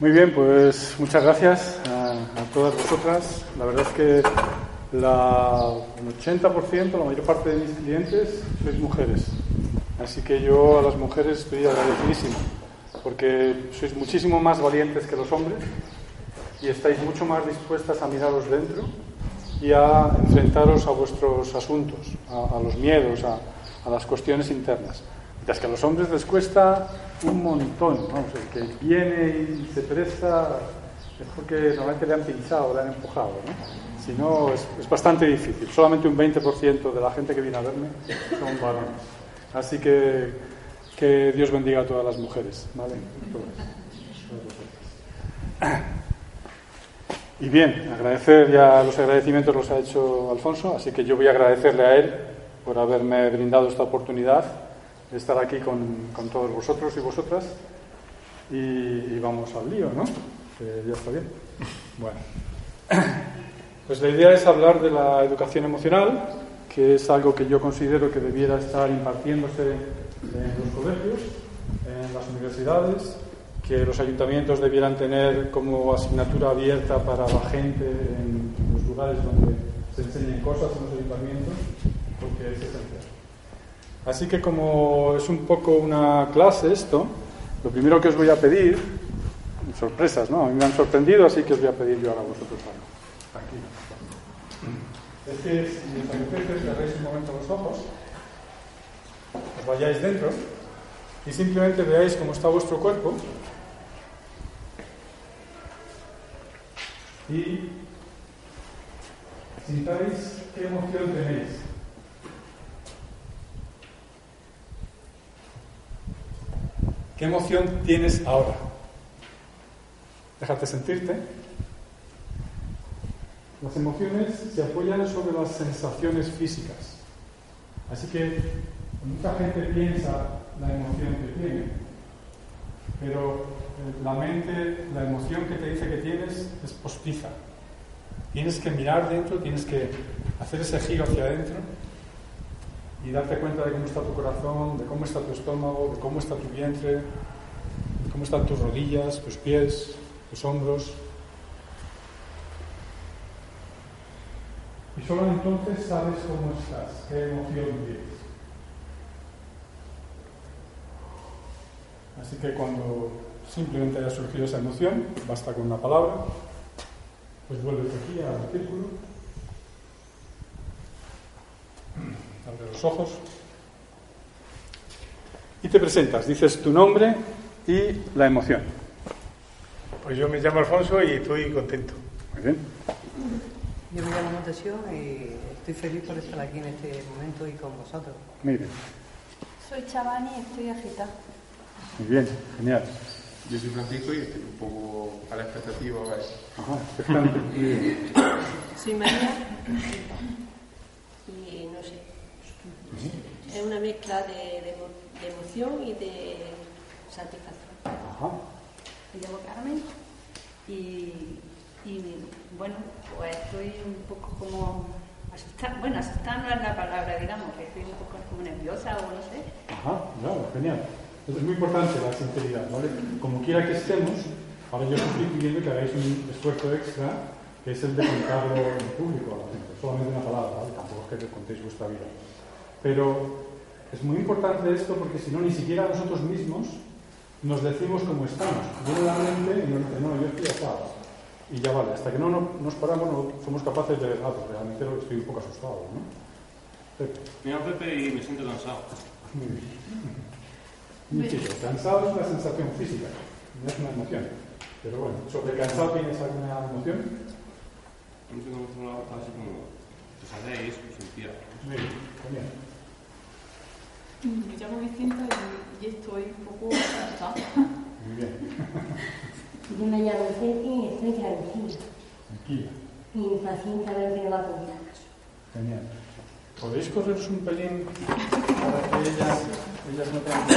Muy bien, pues muchas gracias a, todas vosotras. La verdad es que la, el 80%, la mayor parte de mis clientes, sois mujeres. Así que yo a las mujeres estoy agradecidísimo, porque sois muchísimo más valientes que los hombres y estáis mucho más dispuestas a miraros dentro y a enfrentaros a vuestros asuntos, a, a los miedos, a, a las cuestiones internas. Mientras que a los hombres les cuesta un montón. Vamos, el que viene y se presta es porque normalmente le han pinchado, le han empujado. ¿no? Si no, es, es, bastante difícil. Solamente un 20% de la gente que viene a verme son varones. Así que que Dios bendiga a todas las mujeres. ¿vale? Y bien, agradecer ya los agradecimientos los ha hecho Alfonso, así que yo voy a agradecerle a él por haberme brindado esta oportunidad estar aquí con, con todos vosotros y vosotras. Y, vamos al lío, ¿no? Ya está bien. Bueno, pues la idea es hablar de la educación emocional, que es algo que yo considero que debiera estar impartiéndose en los colegios, en las universidades, que los ayuntamientos debieran tener como asignatura abierta para la gente en los lugares donde se enseñen cosas en los ayuntamientos, porque es esencial. Así que como es un poco una clase esto, lo primero que os voy a pedir, sorpresas, ¿no? A mí me han sorprendido, así que os voy a pedir yo ahora a vosotros algo. Tranquilo. Es que si os apetece, cerréis un momento los ojos, os vayáis dentro y simplemente veáis cómo está vuestro cuerpo y sintáis qué emoción tenéis. ¿Qué emoción tienes ahora? Déjate sentirte. Las emociones se apoyan sobre las sensaciones físicas. Así que mucha gente piensa la emoción que tiene, pero la mente, la emoción que te dice que tienes es postiza. Tienes que mirar dentro, tienes que hacer ese giro hacia adentro y darte cuenta de cómo está tu corazón, de cómo está tu estómago, de cómo está tu vientre, de cómo están tus rodillas, tus pies, tus hombros. Y solo entonces sabes cómo estás, qué emoción tienes. Así que cuando simplemente haya surgido esa emoción, basta con una palabra, pues vuelves aquí al círculo, abre los ojos y te presentas, dices tu nombre y la emoción. Pues yo me llamo Alfonso y estoy contento. Muy bien. Yo me llamo Montesio y estoy feliz por estar aquí en este momento y con vosotros. Muy bien. Soy Chavani y estoy agitada. Muy bien, genial. Yo soy Francisco y estoy un poco a la expectativa. Ver. Ajá, expectante. Muy bien. Soy María. Es una mezcla de, de, emo- de emoción y de satisfacción. Ajá. Me llamo Carmen y, y, bueno, pues estoy un poco como asustada. Bueno, asustada no es la palabra, digamos, que estoy un poco como nerviosa o no sé. Ajá, claro, genial. Es muy importante la sinceridad, ¿vale? Como quiera que estemos, ahora yo os estoy pidiendo que hagáis un esfuerzo extra, que es el de contarlo en público a la gente, solamente una palabra, ¿vale? Tampoco es que contéis vuestra vida. Pero es muy importante esto porque si no, ni siquiera nosotros mismos nos decimos cómo estamos. Viene la mente y nos dice, no, yo estoy asado. Y ya vale, hasta que no no- nos paramos no somos capaces de, ah, pues realmente estoy un poco asustado, ¿no? Pepe. Llamo Pepe y me siento cansado. Muy bien. Muy chico. Cansado es una sensación física, no es una emoción. Pero bueno, sobre cansado tienes alguna emoción. No sé cómo se así como pesadez, sentía. Muy bien, genial. Me llamo Vicenta y, y estoy un poco asustada. Muy bien. Yo me llamo Ceci y estoy tranquila. Tranquila. Y impaciente a ver qué me va a contar. Genial. ¿Podéis correros un pelín para que ellas, ellas no tengan que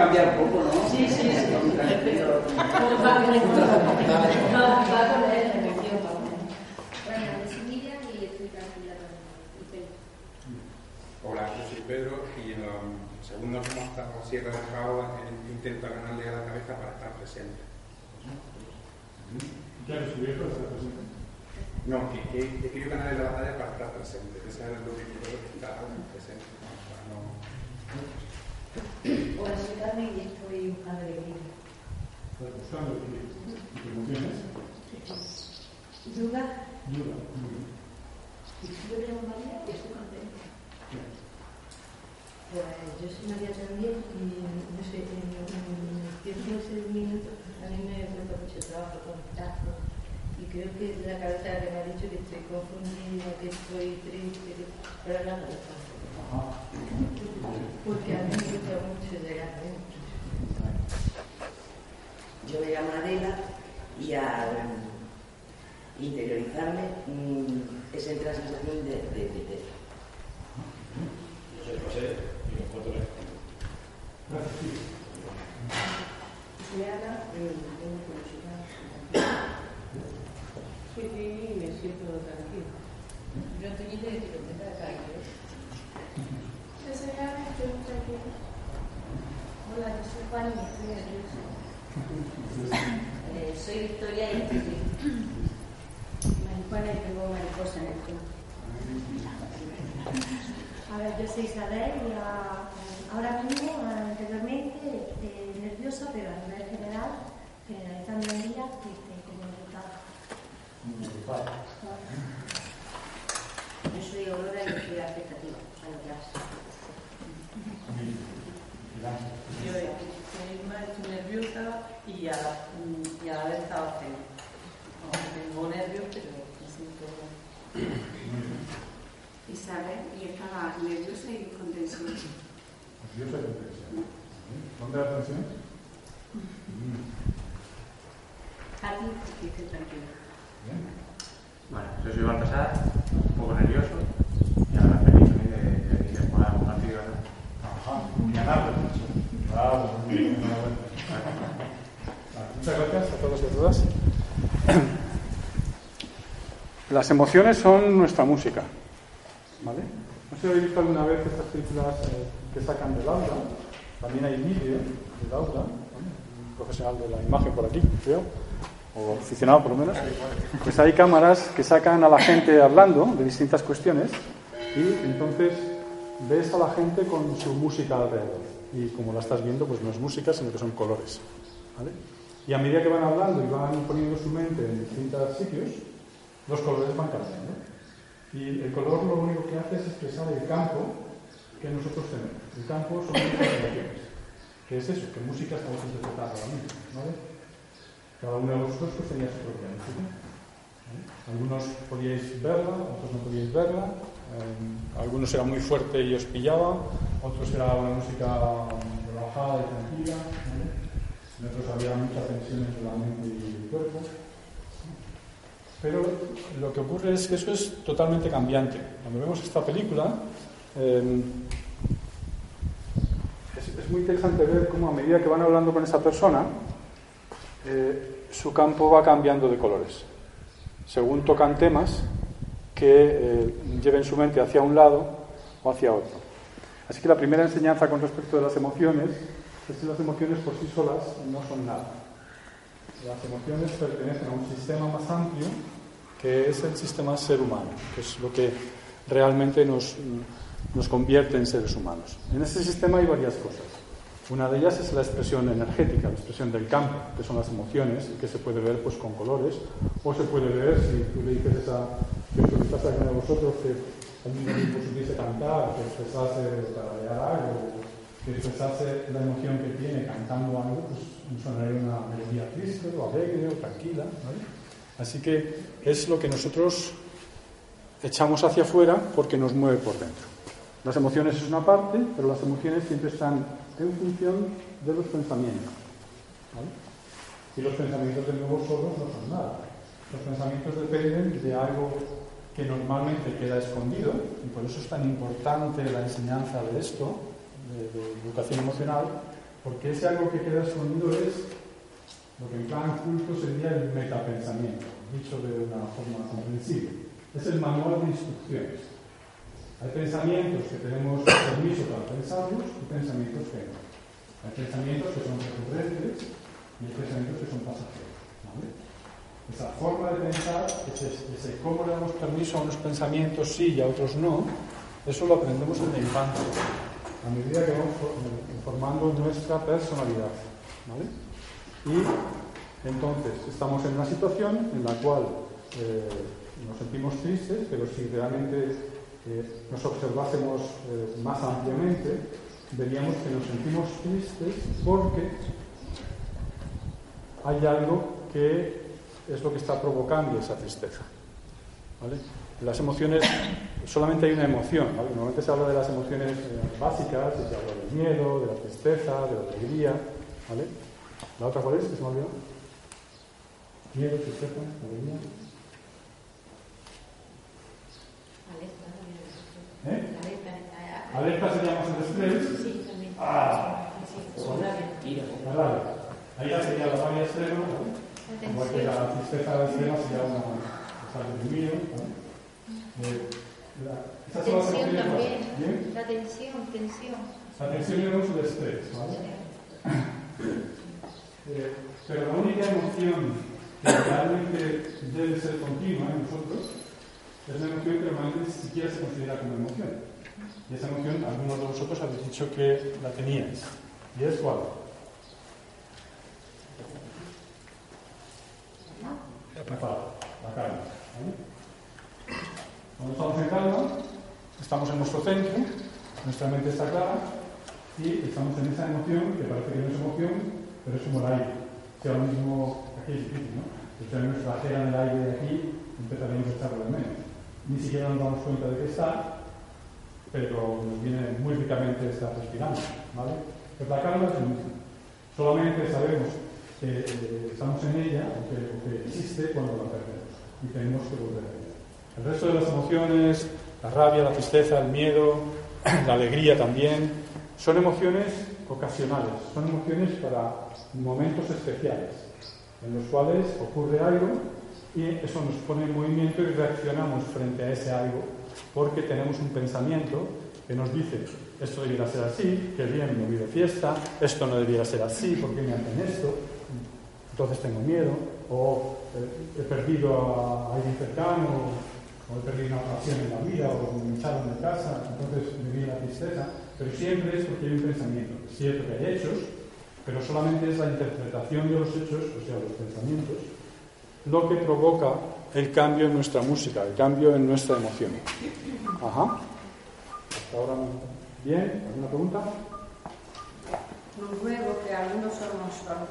cambiar un poco, ¿no? Sí, sí, sí. La. Hola, yo soy Pedro y en los segundos que hemos estado Sierra del Cabo intento ganarle a la cabeza para estar presente. ¿Ya has descubierto esta presente? No, que, que he querido ganarle la batalla para estar presente. Ese es lo que quiero estar presente. Para no- Hola, soy estoy buscando. Estás buscando equilibrio. Bien. y estoy contenta. Pues yo soy María también y no sé, en, en los 15 minutos a mí me mucho trabajo contar y creo que la cabeza que me ha dicho que estoy confundida, que estoy triste, que... pero hablando. Porque a mí me gusta mucho llegar adentro. Yo me llamo Adela y al interiorizarme mm, es entrar en sensación de, de tristeza. Yo soy José y me encuentro en. Soy Ana tengo curiosidad. Soy y me siento tranquila. Yo estoy de que contenta de estar aquí. Ana y estoy muy tranquila. Hola, yo soy Juan y estoy nerviosa. Eh, soy Victoria y estoy triste. Marijuana y tengo mariposa en el culo. A ver, yo soy Isabel y ah, ahora mismo, anteriormente, eh, nerviosa, pero a nivel general, generalizando el día, triste, como resultado. Yo soy Aurora y estoy expectativa a lo que hace. Yo mal, estoy nerviosa y a la, y a la vez estaba feliz. No, tengo nervios, pero me siento Isabel y estaba nerviosa y con tensión. Nerviosa y con tensión. ¿Dónde la tensión? A ti, que estés tranquila. Bueno, yo soy Baltasar, un poco nervioso y ahora feliz también de, de que se pueda compartir. ¿verdad? Ajá. Y ganarlo. Bravo, muy bien, enhorabuena. Vale, Muchas gracias a todos y a todas. Las emociones son nuestra música. ¿Vale? No sé si habéis visto alguna vez estas películas eh, que sacan del aula. También hay vídeo del aula. Un profesional de la imagen por aquí, creo. O aficionado por lo menos. Pues hay cámaras que sacan a la gente hablando de distintas cuestiones. Y entonces ves a la gente con su música alrededor. Y como la estás viendo, pues no es música, sino que son colores. ¿vale? Y a medida que van hablando y van poniendo su mente en distintos sitios, los colores van cambiando. Y el color lo único que hace es expresar el campo que nosotros tenemos. El campo son nuestras emociones. ¿Qué es eso? ¿Qué música estamos interpretando ahora mismo? Cada uno de vosotros pues, tenía su propia música. Algunos podíais verla, otros no podíais verla. eh, algunos era muy fuerte y os pillaba, otros era una música relajada y tranquila. En otros había mucha tensión entre la mente y el cuerpo. Pero lo que ocurre es que eso es totalmente cambiante. Cuando vemos esta película, es, es muy interesante ver cómo a medida que van hablando con esa persona, eh, su campo va cambiando de colores. Según tocan temas que eh, lleven su mente hacia un lado o hacia otro. Así que la primera enseñanza con respecto de las emociones es que las emociones por sí solas no son nada. Las emociones pertenecen a un sistema más amplio que es el sistema ser humano, que es lo que realmente nos, nos convierte en seres humanos. En este sistema hay varias cosas. Una de ellas es la expresión energética, la expresión del campo, que son las emociones, que se puede ver pues, con colores, o se puede ver, si tú le dices a que estás aquí de vosotros, que alguien pues, pudiese cantar, que expresase para algo, que expresase la emoción que tiene cantando algo, pues sonaría una melodía triste, o alegre, o tranquila. ¿vale? Así que es lo que nosotros echamos hacia afuera porque nos mueve por dentro. Las emociones es una parte, pero las emociones siempre están en función de los pensamientos. ¿vale? Y los pensamientos de nuevo solos no son nada. Los pensamientos dependen de algo que normalmente queda escondido, y por eso es tan importante la enseñanza de esto, de, educación emocional, porque ese algo que queda escondido es lo que en plan culto sería el metapensamiento, dicho de una forma comprensible. Es el manual de instrucciones. Hay pensamientos que tenemos permiso para pensarlos y pensamientos que no. Hay pensamientos que son recurrentes y hay pensamientos que son pasajeros. ¿vale? Esa forma de pensar, ese, ese cómo le damos permiso a unos pensamientos sí y a otros no, eso lo aprendemos en la infancia, a medida que vamos formando nuestra personalidad. ¿vale? Y entonces estamos en una situación en la cual eh, nos sentimos tristes, pero si realmente eh, nos observásemos eh, más ampliamente, veríamos que nos sentimos tristes porque hay algo que es lo que está provocando esa tristeza. ¿vale? Las emociones, solamente hay una emoción. ¿vale? Normalmente se habla de las emociones básicas, y se habla del miedo, de la tristeza, de la alegría. ¿vale? ¿La otra cuál es? Que se me ha olvidado. Miedo, tristeza, alegría. ¿Eh? Alerta sería más el estrés. Sí, también. Ah, Sí, la rabia. Ahí ya sería la rabia extrema, igual que la tristeza extrema sería una estar deprimido. ¿no? La- Tensión también. La tensión, tensión. La tensión es el estrés, ¿vale? Eh, pero la única emoción que realmente debe ser continua en nosotros es la emoción que normalmente ni siquiera se considera como emoción. Y esa emoción, algunos de vosotros habéis dicho que la teníais. ¿Y es cuál? La calma. ¿vale? Cuando estamos en calma, estamos en nuestro centro, nuestra mente está clara y estamos en esa emoción que parece que no es emoción, pero es el aire. Si ahora mismo, aquí es difícil, ¿no? Si tenemos nuestra ajera en el aire de aquí, empezaríamos a echarlo de menos. Ni siquiera nos damos cuenta de que está, pero nos viene muy ricamente estar respirando, ¿vale? Pues la calma es lo mismo. Solamente sabemos que eh, estamos en ella o que, existe cuando la perdemos y tenemos que volver a. El resto de las emociones, la rabia, la tristeza, el miedo, la alegría también, son emociones ocasionales, son emociones para momentos especiales, en los cuales ocurre algo y eso nos pone en movimiento y reaccionamos frente a ese algo porque tenemos un pensamiento que nos dice esto debiera ser así, que bien, me voy de fiesta, esto no debiera ser así, ¿por qué me hacen esto? Entonces tengo miedo, o eh, he perdido a alguien cercano, o he perdido una ocasión en la vida, o me echaron de casa, entonces me viene la tristeza, pero siempre es porque hay un pensamiento. Es cierto que hay hechos, pero solamente es la interpretación de los hechos, o sea, los pensamientos, lo que provoca el cambio en nuestra música, el cambio en nuestra emoción. Ajá. Hasta ahora, bien, ¿alguna pregunta? Luego que algunos somos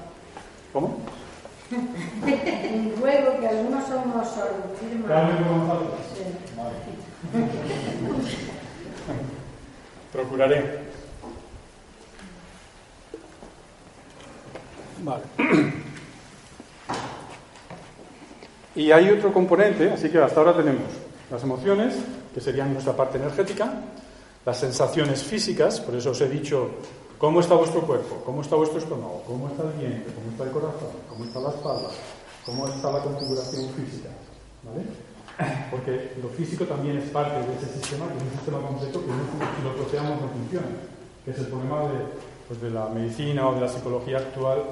¿Cómo? Un juego que algunos somos sordos. ¿sí, Carmen hermano? González. Sí. Vale. Procuraré. Vale. Y hay otro componente, así que hasta ahora tenemos las emociones, que serían nuestra parte energética, las sensaciones físicas, por eso os he dicho cómo está vuestro cuerpo, cómo está vuestro estómago, cómo está el vientre, cómo está el corazón, cómo está la espalda, cómo está la configuración física. ¿Vale? Porque lo físico también es parte de ese sistema, que es un sistema completo que si lo troceamos no funciona, que es el problema de, pues, de la medicina o de la psicología actual,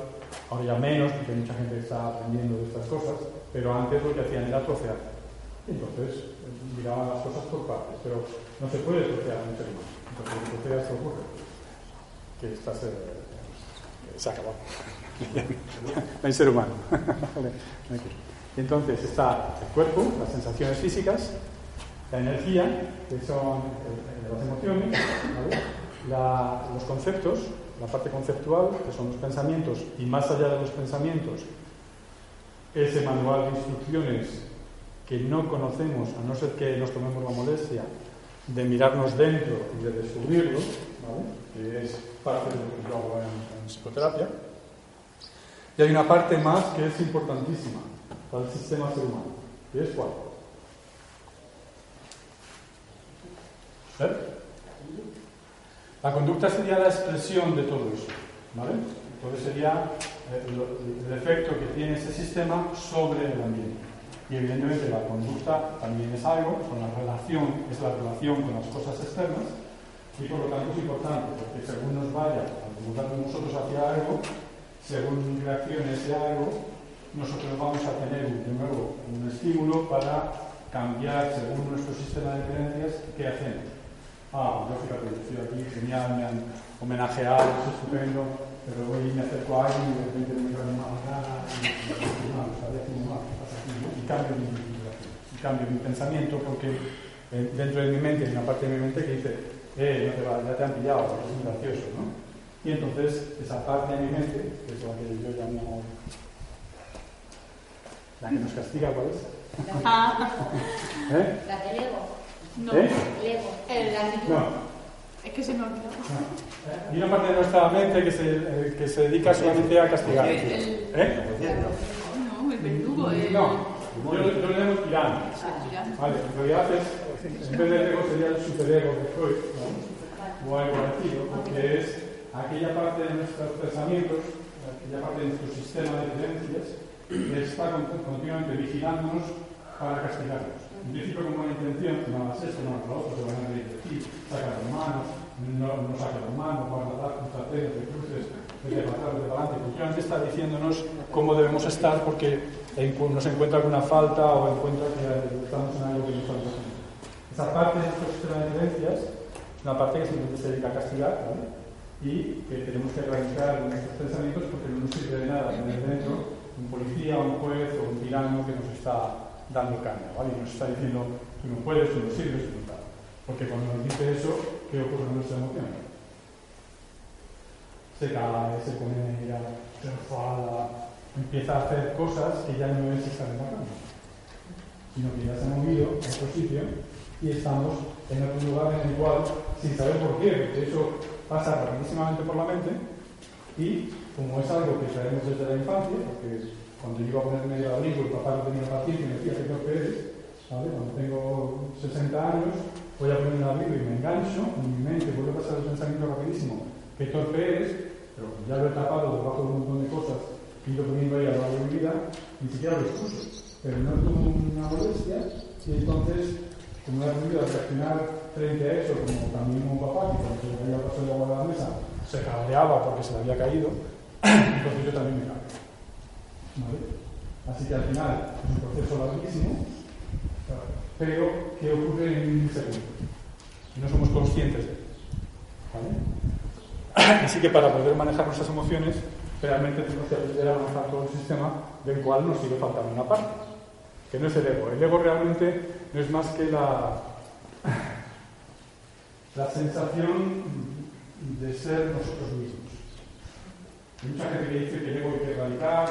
ahora ya menos, porque mucha gente está aprendiendo de estas cosas, pero antes lo que hacían era trocear. Entonces, miraban las cosas por partes, pero no se puede trocear un ser. Entonces, lo que se ocurre que estás, eh, se ha acabado. no hay ser humano. Entonces está el cuerpo, las sensaciones físicas, la energía, que son eh, las emociones, ¿vale? La- los conceptos, la parte conceptual, que son los pensamientos, y más allá de los pensamientos, ese manual de instrucciones que no conocemos, a no ser que nos tomemos la molestia de mirarnos dentro y de descubrirlo, ¿vale? que es que yo hago en, en psicoterapia. Y hay una parte más que es importantísima para el sistema ser humano, que es cuál. ¿Eh? La conducta sería la expresión de todo eso, ¿vale? Entonces sería eh, lo- el efecto que tiene ese sistema sobre el ambiente. Y evidentemente la conducta también es algo, con la relación, es la relación con las cosas externas, y por lo tanto es importante, porque según nos vaya acomodando nosotros hacia algo, según reaccione ese algo, nosotros vamos a tener de nuevo un estímulo para cambiar según nuestro sistema de creencias qué hacemos. Ah, yo fíjate, estoy aquí, genial, me han homenajeado, es estupendo, pero hoy me acerco a alguien y de repente me digo, no, nada, y, cambio mi y cambio mi pensamiento porque eh, dentro de mi mente hay una parte de mi mente que dice, eh, no te va, ya te han pillado, porque es muy gracioso, ¿no? Y entonces esa parte de mi mente, que es la que yo llamo la que nos castiga, ¿cuál es? ¿Eh? La del ego. No. ¿Eh? El ego. El No. Es que se me olvidó. Hay una parte de nuestra mente que se, eh, que se dedica solamente a castigar. El- el- ¿Eh? No, el verdugo. El... No, yo, yo le llamo tirano. tirano. Vale, en realidad es, en vez del ego sería el superego de Freud, ¿no? o algo parecido, porque es aquella parte de nuestros pensamientos, aquella parte de nuestro sistema de creencias, que está con- continuamente vigilándonos para castigarnos. En principio con buena intención, no hagas esto, no hagas lo otro, se van a de ti, saca las manos, no, no saca las manos, guarda las cruzateras, de cruces, vete para atrás, vete para adelante. Continuamente está diciéndonos cómo debemos estar porque nos encuentra alguna falta o encuentra que estamos en algo que no estamos Esa parte de nuestro sistema de creencias una parte que simplemente se dedica a castigar ¿vale? y que tenemos que erradicar nuestros pensamientos porque no nos sirve de nada tener dentro un policía, un juez o un tirano que nos está dando caña, ¿vale? Y nos está diciendo, tú no puedes, tú no sirves, tú no tal. Porque cuando nos dice eso, ¿qué ocurre en nuestra emoción? Se cae, se pone ira, se enfada, empieza a hacer cosas que ya no es estar en la cama, sino que ya se ha movido a otro sitio y estamos en otro lugar en el cual, sin saber por qué, porque eso pasa rapidísimamente por la mente, y como es algo que traemos desde la infancia, porque cuando yo iba a ponerme el abrigo, el papá no tenía paciencia y me decía que torpe eres. Cuando tengo 60 años, voy a poner el abrigo y me engancho, en mi mente vuelve a pasar el pensamiento rapidísimo, que torpe eres, pero ya lo he tapado debajo de un montón de cosas he ido poniendo ahí a lo largo de mi vida, ni siquiera lo excuso, pero no tomo una molestia, y entonces, como he aprendido a reaccionar frente a eso, como también como papá, que cuando se le había pasado el agua a la mesa, se cabreaba porque se le había caído, entonces yo también me cabreo. ¿Vale? Así que al final es un proceso larguísimo, pero que ocurre en un segundo. Y no somos conscientes de él. ¿Vale? Así que para poder manejar nuestras emociones, realmente tenemos que aprender a manejar todo el sistema del cual nos sigue faltando una parte, que no es el ego. El ego realmente no es más que la, la sensación de ser nosotros mismos. Hay mucha gente que dice que el ego hay que erradicar,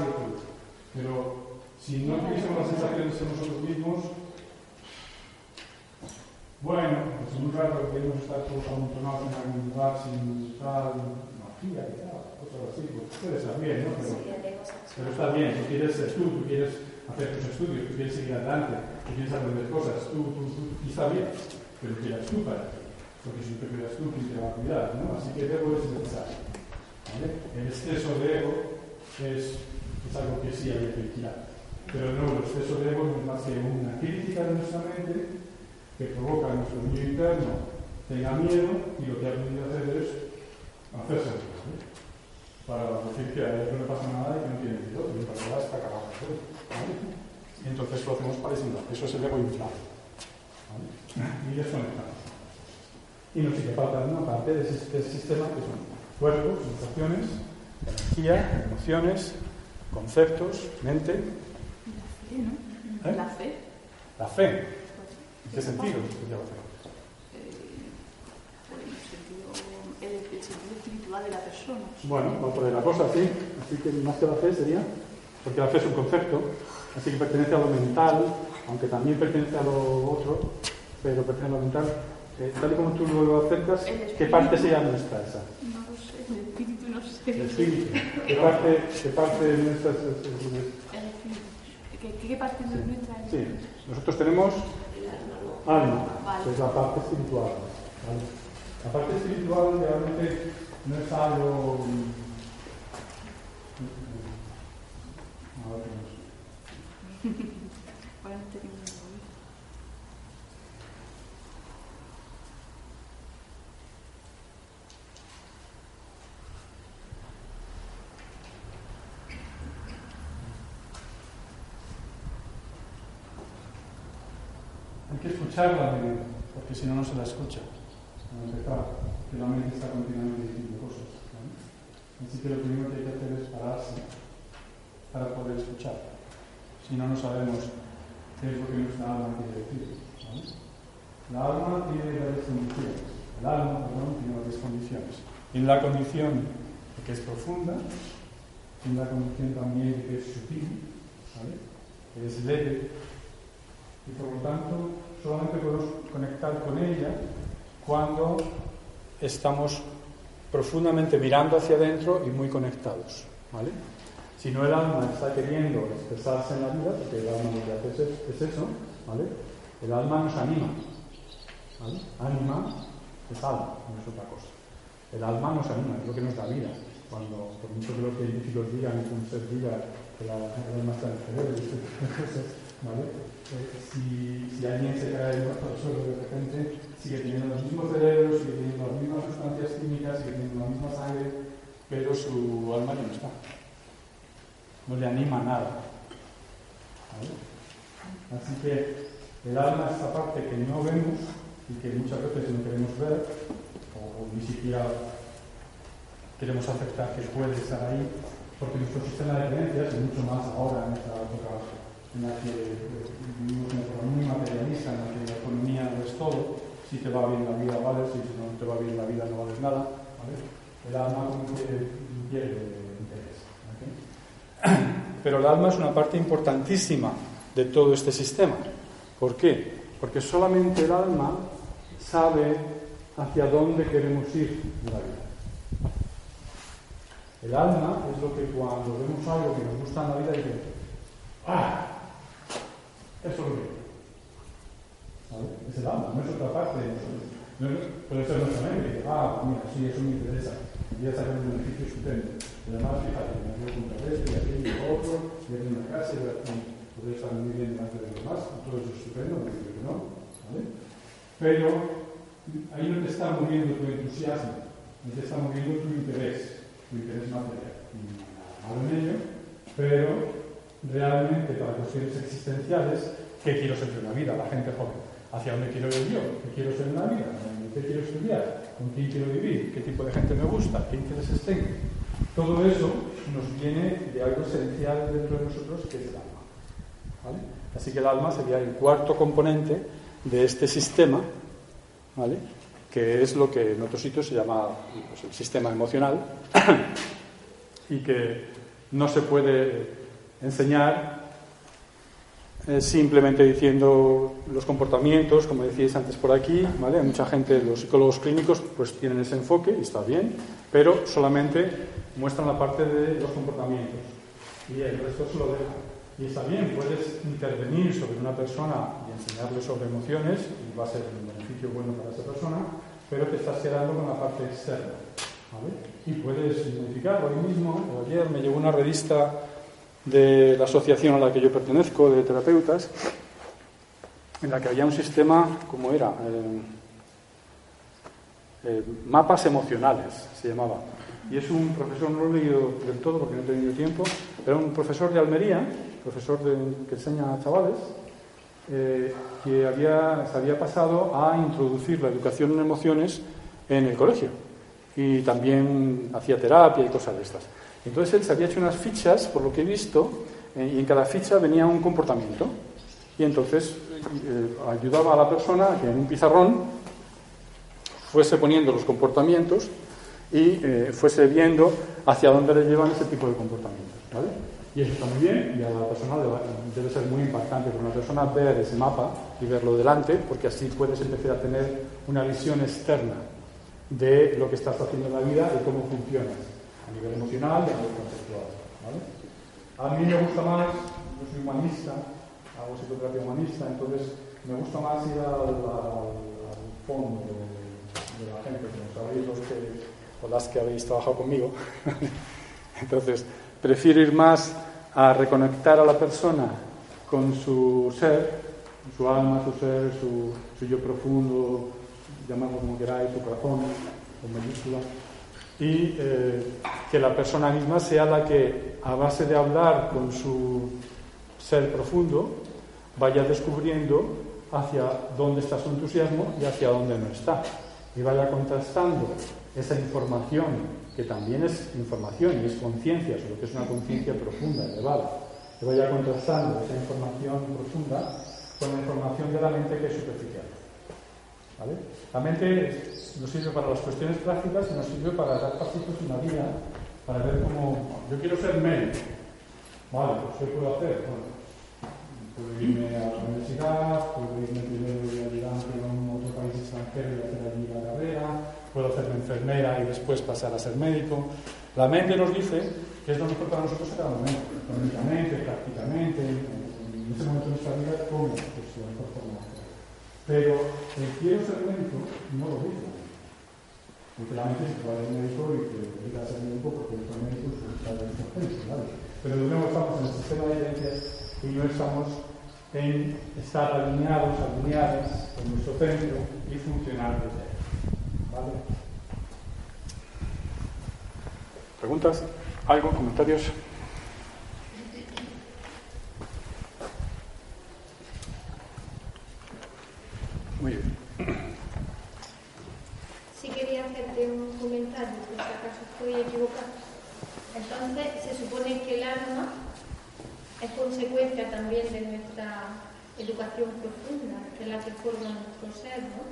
pero Si no tuviésemos las sensaciones en nosotros mismos, bueno, pues en un rato queremos estar todos amontonados en algún lugar sin tal magia y tal, cosas así, pues puede estar bien, ¿no? Pero, pero está bien, tú quieres ser tú, tú quieres hacer tus estudios, tú quieres seguir adelante, tú quieres aprender cosas, tú, tú, tú, y está bien, pero quieras tú para ti, porque si te cuidas tú, ¿quién te va a cuidar, no? Así que ego es necesario, ¿vale? El exceso de ego es, algo que sí hay que vigilar, pero no, el exceso de ego no es más que una crítica de nuestra mente que provoca en nuestro niño interno tenga miedo y lo que ha aprendido a hacer es hacerse ¿vale? para decir que a él no pasa nada y que no tiene miedo, pero en realidad está cagado. ¿Vale? Y entonces lo hacemos para disimular. Eso es el ego inflado. ¿vale? Y desconectamos. Y nos sigue faltando una parte de este sistema que son cuerpos, sensaciones, energía, emociones, conceptos, mente. La fe, ¿no? ¿Eh? La fe. La fe. ¿En qué sentido lleva fe? Eh, pues en el sentido, espiritual de la persona. Bueno, va por la cosa, sí. Así que más que la fe sería, porque la fe es un concepto, así que pertenece a lo mental, aunque también pertenece a lo otro, pero pertenece a lo mental. Eh, tal y como tú lo acercas, ¿qué parte sería nuestra esa? No lo sé, el espíritu no sé. El espíritu. ¿Qué parte, qué parte de nuestra es-. ¿Qué, qué parte de nuestra es? Sí, nosotros tenemos alma, que es la parte espiritual. ¿vale? La parte espiritual realmente no es algo. Tenemos morir. Hay que escuchar la mente, porque si no, no se la escucha. Para empezar, que la mente está continuamente diciendo cosas. Así que lo primero que hay que hacer es pararse para poder escuchar. Si no, no sabemos qué es lo que nuestra alma quiere decir. ¿vale? La alma tiene varias condiciones. El alma, perdón, tiene varias condiciones. Tiene la condición de que es profunda, tiene la condición también de que es sutil, que es leve, y por lo tanto solamente podemos conectar con ella cuando estamos profundamente mirando hacia adentro y muy conectados. ¿vale? Si no el alma está queriendo expresarse en la vida, porque el alma lo que hace es, es eso, ¿vale? el alma nos anima. ¿vale? Anima es alma, no es otra cosa. El alma nos anima, es lo que nos da vida. Cuando, por mucho que los científicos digan que un ser diga que la, el alma está en el cerebro ¿vale? Eh, si, si alguien se cae al suelo de repente, sigue teniendo los mismos cerebros, sigue teniendo las mismas sustancias químicas, sigue teniendo la misma sangre, pero su alma ya no está. No le anima nada. ¿vale? Así que el alma es esa parte que no vemos y que muchas veces no queremos ver, o, o ni siquiera queremos aceptar que puede estar ahí, porque nuestro sistema de creencias, y mucho más ahora en esta época en la que eh, vivimos una época muy materialista, en la que la economía no es todo, si te va bien la vida vales, y si no te va bien la vida no vales nada, ¿vale? El alma como que. ¿ok? Pero el alma es una parte importantísima de todo este sistema. ¿Por qué? Porque solamente el alma sabe hacia dónde queremos ir en la vida. El alma es lo que cuando vemos algo que nos gusta en la vida dice, ¡ah! Eso es lo que quiero". ¿Vale? Es el alma, no es otra parte. No es, nuestra mente, ah, mira, sí, eso me interesa. Voy a sacar un beneficio estupendo. Y además, fíjate, me voy a comprar esto, y aquello, y otro, voy a tener una casa, a poder estar muy bien delante de los demás, todo eso es estupendo, no digo que no. ¿vale? Pero ahí no te está moviendo tu entusiasmo, no te está moviendo tu interés, tu interés material. Malo en ello, pero realmente para cuestiones existenciales, ¿qué quiero ser en la vida? La gente joven. ¿Hacia dónde quiero ir yo? ¿Qué quiero ser en la vida? ¿Qué quiero estudiar? ¿Con quién quiero vivir? ¿Qué tipo de gente me gusta? ¿Qué intereses tengo? Todo eso nos viene de algo esencial dentro de nosotros que es el alma. Así que el alma sería el cuarto componente de este sistema, ¿vale? que es lo que en otros sitios se llama pues, el sistema emocional y que no se puede enseñar eh, simplemente diciendo los comportamientos, como decíais antes por aquí, ¿vale? Mucha gente, los psicólogos clínicos, pues tienen ese enfoque y está bien, pero solamente muestran la parte de los comportamientos y el resto se lo dejan. Y está bien, puedes intervenir sobre una persona y enseñarle sobre emociones y va a ser un beneficio bueno para esa persona, pero te estás quedando con la parte externa. ¿vale? Y puedes modificarlo. Hoy mismo, o ayer, me llegó una revista de la asociación a la que yo pertenezco, de terapeutas, en la que había un sistema, como era? Eh, eh, mapas emocionales, se llamaba. Y es un profesor, no lo he leído del todo porque no he tenido tiempo, era un profesor de Almería, profesor de, que enseña a chavales, eh, que había, se había pasado a introducir la educación en emociones en el colegio. Y también hacía terapia y cosas de estas. Entonces él se había hecho unas fichas, por lo que he visto, eh, y en cada ficha venía un comportamiento. Y entonces eh, ayudaba a la persona a que en un pizarrón fuese poniendo los comportamientos y eh, fuese viendo hacia dónde le llevan ese tipo de comportamientos. ¿vale? Y eso está muy bien y a la persona debe ser muy impactante para una persona ver ese mapa y verlo delante, porque así puedes empezar a tener una visión externa de lo que estás haciendo en la vida y cómo funciona a nivel emocional y a nivel conceptual. A mí me gusta más, yo soy humanista, hago psicoterapia humanista, entonces me gusta más ir al, fondo de, la gente, como sabéis los que, o las que habéis trabajado conmigo. entonces, prefiero ir más a reconectar a la persona con su ser, su alma, su ser, su, su yo profundo, llamadlo como queráis, su corazón, con mayúscula y eh, que la persona misma sea la que, a base de hablar con su ser profundo, vaya descubriendo hacia dónde está su entusiasmo y hacia dónde no está. Y vaya contrastando esa información, que también es información y es conciencia, solo que es una conciencia profunda, elevada. Que vaya contrastando esa información profunda con la información de la mente que es superficial. La mente no sirve para las cuestiones prácticas, sino sirve para dar pasitos en la vida, para ver cómo. Yo quiero ser médico. Vale, pues ¿qué puedo hacer? Puedo irme a la universidad, puedo irme primero de ayudante en otro país extranjero y hacer allí la carrera, puedo hacerme enfermera y después pasar a ser médico. La mente nos dice que es lo mejor para nosotros cada momento, económicamente, prácticamente, en ese momento de nuestra vida, cómo es la mejor. Pero el quiero ser médico no lo dice. Porque la mente se va al médico y te dedica a ser médico porque el médico es un estado ¿vale? Pero de nuevo estamos en el sistema de creencias y no estamos en estar alineados, alineados con nuestro centro y funcionar desde él. ¿Vale? ¿Preguntas? ¿Algo? ¿Comentarios? Muy bien. Sí quería hacerte un comentario, por si acaso estoy equivocado. Entonces, se supone que el alma es consecuencia también de nuestra educación profunda, que es la que forma nuestro ser, ¿no?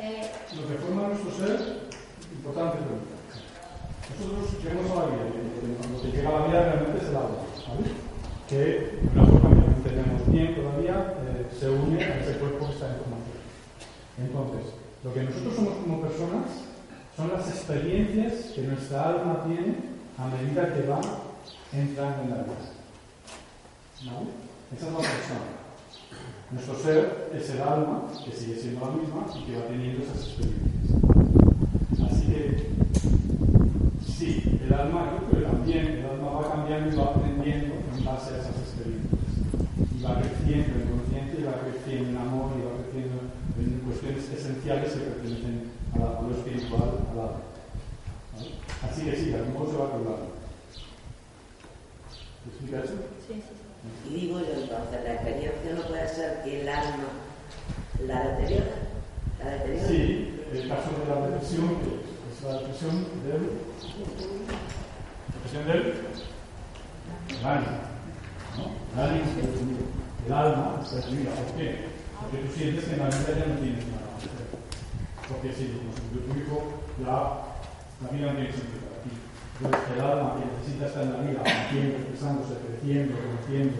Eh... Lo que forma nuestro ser, importante pregunta. Nosotros llegamos a la vida, lo que llega a la vida realmente es el alma, ¿vale? Que de una forma que no entendemos bien todavía, eh, se une a ese cuerpo que está en formación. Entonces, lo que nosotros somos como personas son las experiencias que nuestra alma tiene a medida que va entrando en la vida. ¿Vale? Esa es la persona. Nuestro ser es el alma, que sigue siendo la misma y que va teniendo esas experiencias. Así que, sí, el alma, yo creo que también, el alma va cambiando y va aprendiendo en base a esas experiencias. Y va creciendo en conciencia y va creciendo en amor y va creciendo en cuestiones esenciales que pertenecen a, la, a lo espiritual, al alma. ¿Vale? Así que sí, de algún modo se va acordando. ¿Te explica eso? Sí, sí. Y digo yo entonces, la experiencia no puede ser que el alma la deteriora. La deteriora. Sí, el caso de la depresión, que es la depresión del. ¿Depresión del? El alma. ¿no? El alma está deprimido. El alma está deprimida. ¿Por qué? Porque tú sientes que en la vida ya no tienes nada más. Porque si tu hijo, ya la vida no tiene sentido el alma que necesita estar en la vida, creciendo, expresándose, creciendo, conociendo,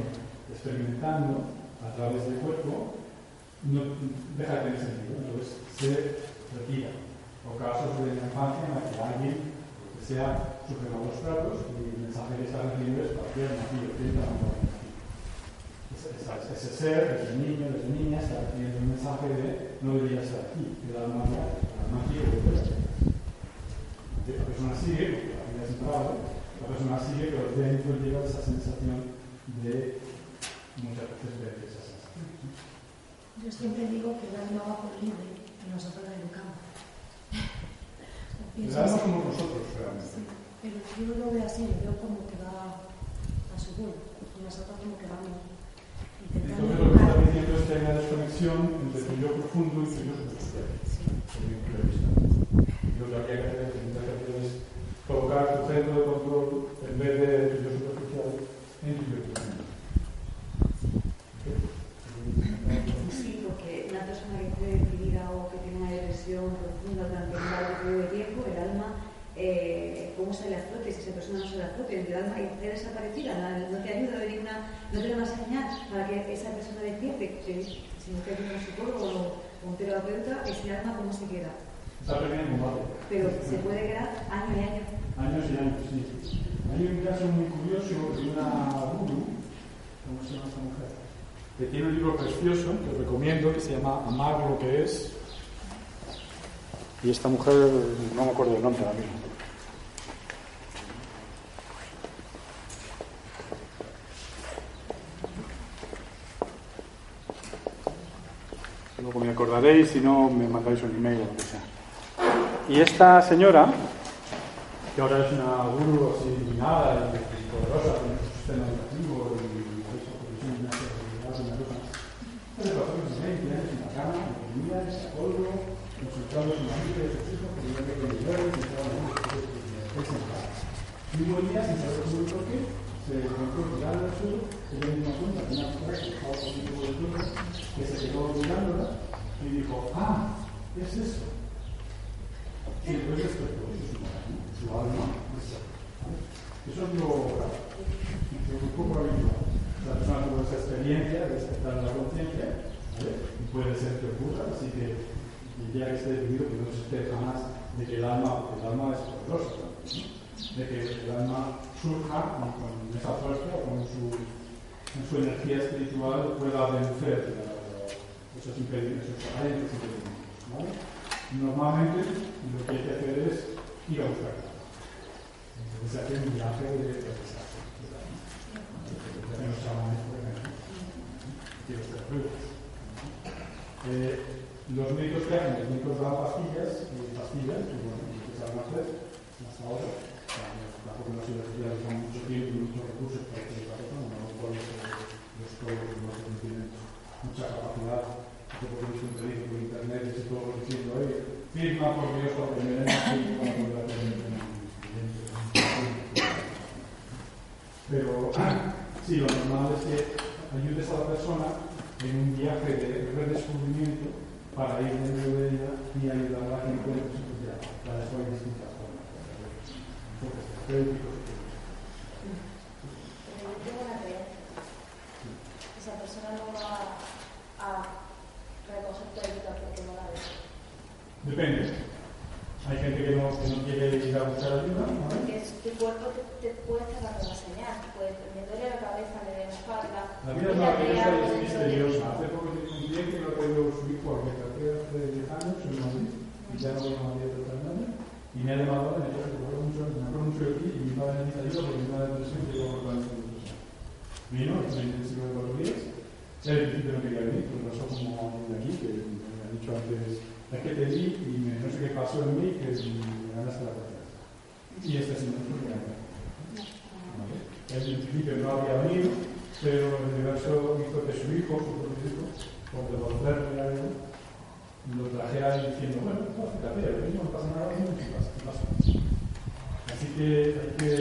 experimentando, a través del cuerpo, no deja de tener sentido. Entonces se retira. O casos de la infancia en la que alguien que sea sufre malos tratos y el mensaje que está recibiendo es cualquier nacido, tiene ese ser, ese niño, esa niña está recibiendo un mensaje de no debería estar aquí, la alma, la alma quiere volver. La persona sigue, porque la persona sigue, pero dentro llega esa sensación de muchas veces de esa sensación. Yo siempre digo que el alma va por libre y nosotros la educamos. El alma somos nosotros, realmente. Sí, pero yo lo veo así, veo como que va a su bola. Y nosotros como que vamos intentando Entonces lo que está diciendo es que hay una desconexión entre tu yo profundo y tu yo superficial. desde mi punto de vista. Y Lo que habría que hacer es intentar hacer es colocar tu centro de control en vez de tu yo superficial en tu yo profundo. Sí, porque una persona que esté deprimida o que tiene una depresión profunda durante un largo periodo de tiempo, el alma, eh, ¿cómo se le azote? Si esa persona no se le azote, el alma está desaparecida, no, no te ayuda a venir una, no te da una señal para que esa persona despierte. Que, si no te ayuda un psicólogo o un terapeuta, ese alma, ¿cómo se queda? Está perdida en combate. Pero se puede quedar años y años. Años y años, sí. Hay un caso muy curioso de una guru, ¿cómo se llama esta mujer? Que tiene un libro precioso que os recomiendo que se llama Amar lo que es. Y esta mujer, no me acuerdo el nombre ahora mismo. Luego me acordaréis, si no me mandáis un email o lo que sea. Y esta señora, que ahora es una guru así iluminada y poderosa, con su sistema educativo y esa profesión de una cosa, hace pasaron 20 años en la cama, en comida, en psicólogo, consultando a su marido y a sus hijos, pidiendo que le lloren, y estaban en un sentada. Y un buen día, sin saber cómo y por qué, se encontró tirada al suelo, se dio una cuenta que una mujer que estaba pasando por el suelo, que se quedó mirándola y dijo, ah, ¿qué es eso? Y después despertó, eso es su su alma. Eso es lo, un poco habitual. La persona tuvo esa experiencia de despertar la conciencia, puede ser que ocurra, así que el día que esté decidido que no se esté jamás de que el alma, el alma es poderosa. De que el alma surja y con esa fuerza, con su, con su energía espiritual, pueda vencer esos impedimentos, esos impedimentos. ¿vale? Normalmente lo que hay que hacer es ir a buscarla. Entonces se hace un viaje de aprendizaje. Que nos llamamos, por ejemplo, y los. Eh, los médicos que hacen, los médicos dan pastillas, y pastillas, que bueno, que saben hacer, hasta ahora, no se les lleva mucho tiempo y muchos recursos para que esta cosa, no lo cual los psicólogos no se tienen mucha capacidad, que por eso pedido por internet y psicólogos diciendo, oye, firma por Dios para que me den una firma para volver a tener un Pero sí, lo normal es que ayudes a la persona en un viaje de redescubrimiento para ir dentro de ella y ayudarla a que encuentre su propia para eso hay distintas formas. Enfoques terapéuticos. Pero yo tengo una creencia. Esa persona no va a recoger tu ayuda porque no la ve. Depende. Hay gente que no, que no quiere ir a buscar ayuda, ¿no? Porque es- tu cuerpo te, te puede estar dando una señal. Pues me duele la cabeza, me duele la espalda. La vida es maravillosa y es misteriosa. Hace poco tenía un cliente que lo ha traído su hijo a mi cartera hace 10 años en Madrid y ya no voy a Madrid el año y me ha llamado y me ha dicho que me mucho, me acuerdo mucho de ti y mi madre necesita ayuda porque mi madre depresión y llevo por años con depresión. Vino, estuvo intensivo de cuatro días. Él al principio no quería venir, pero pasó como de aquí que me ha dicho antes, es que te vi y me- no sé qué pasó en mí que me ganaste la cabeza. Y este señor fue mi amigo. ¿Vale? En principio no había venido, pero el universo hizo que su hijo, su propio hijo, por devolverle a él, lo traje a él diciendo, bueno, no, fíjate, no pasa nada, no ¿qué pasa? ¿Qué pasa? Así que hay que,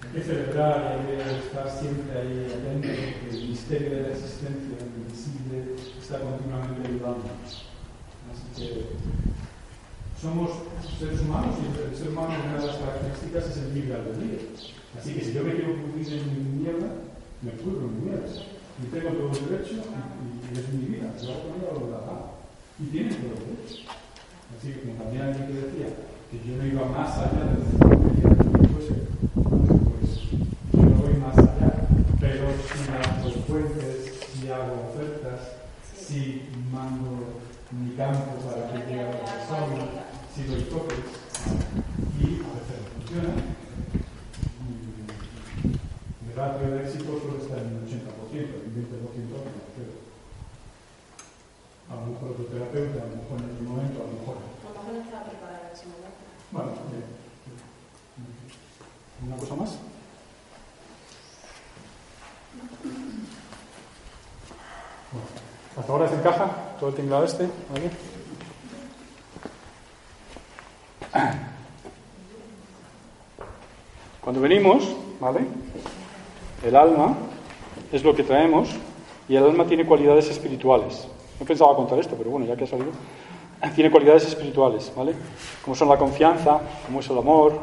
hay que celebrar hay que estar siempre ahí atento, porque el misterio de la existencia, invisible, está continuamente ayudándonos. Así que somos seres humanos y el ser humano una de las características es el libre albedrío. Así que si yo me quiero pudrir en mi mierda, me pudro en mi mierda. Y tengo todo el derecho y, es mi vida, yo hago conmigo lo Y tiene todo el derecho. Así que como también alguien que decía que yo no iba más allá de lo fuese, pues yo no voy más allá, pero si lanzo puentes, si hago ofertas, si mando mi campo para que llegue a la persona, si doy toques, y a veces no funciona. Y el ratio de éxito suele estar en el 80%, en el 20% no creo. A lo mejor otro terapeuta, a lo mejor en el momento, a lo mejor. A lo mejor no estaba preparada en ese momento. Bueno, bien. ¿Una cosa más? Bueno, hasta ahora se encaja todo el tinglado este, ¿vale? Cuando venimos, ¿vale? El alma es lo que traemos y el alma tiene cualidades espirituales. No pensaba contar esto, pero bueno, ya que ha salido. Tiene cualidades espirituales, ¿vale? Como son la confianza, como es el amor,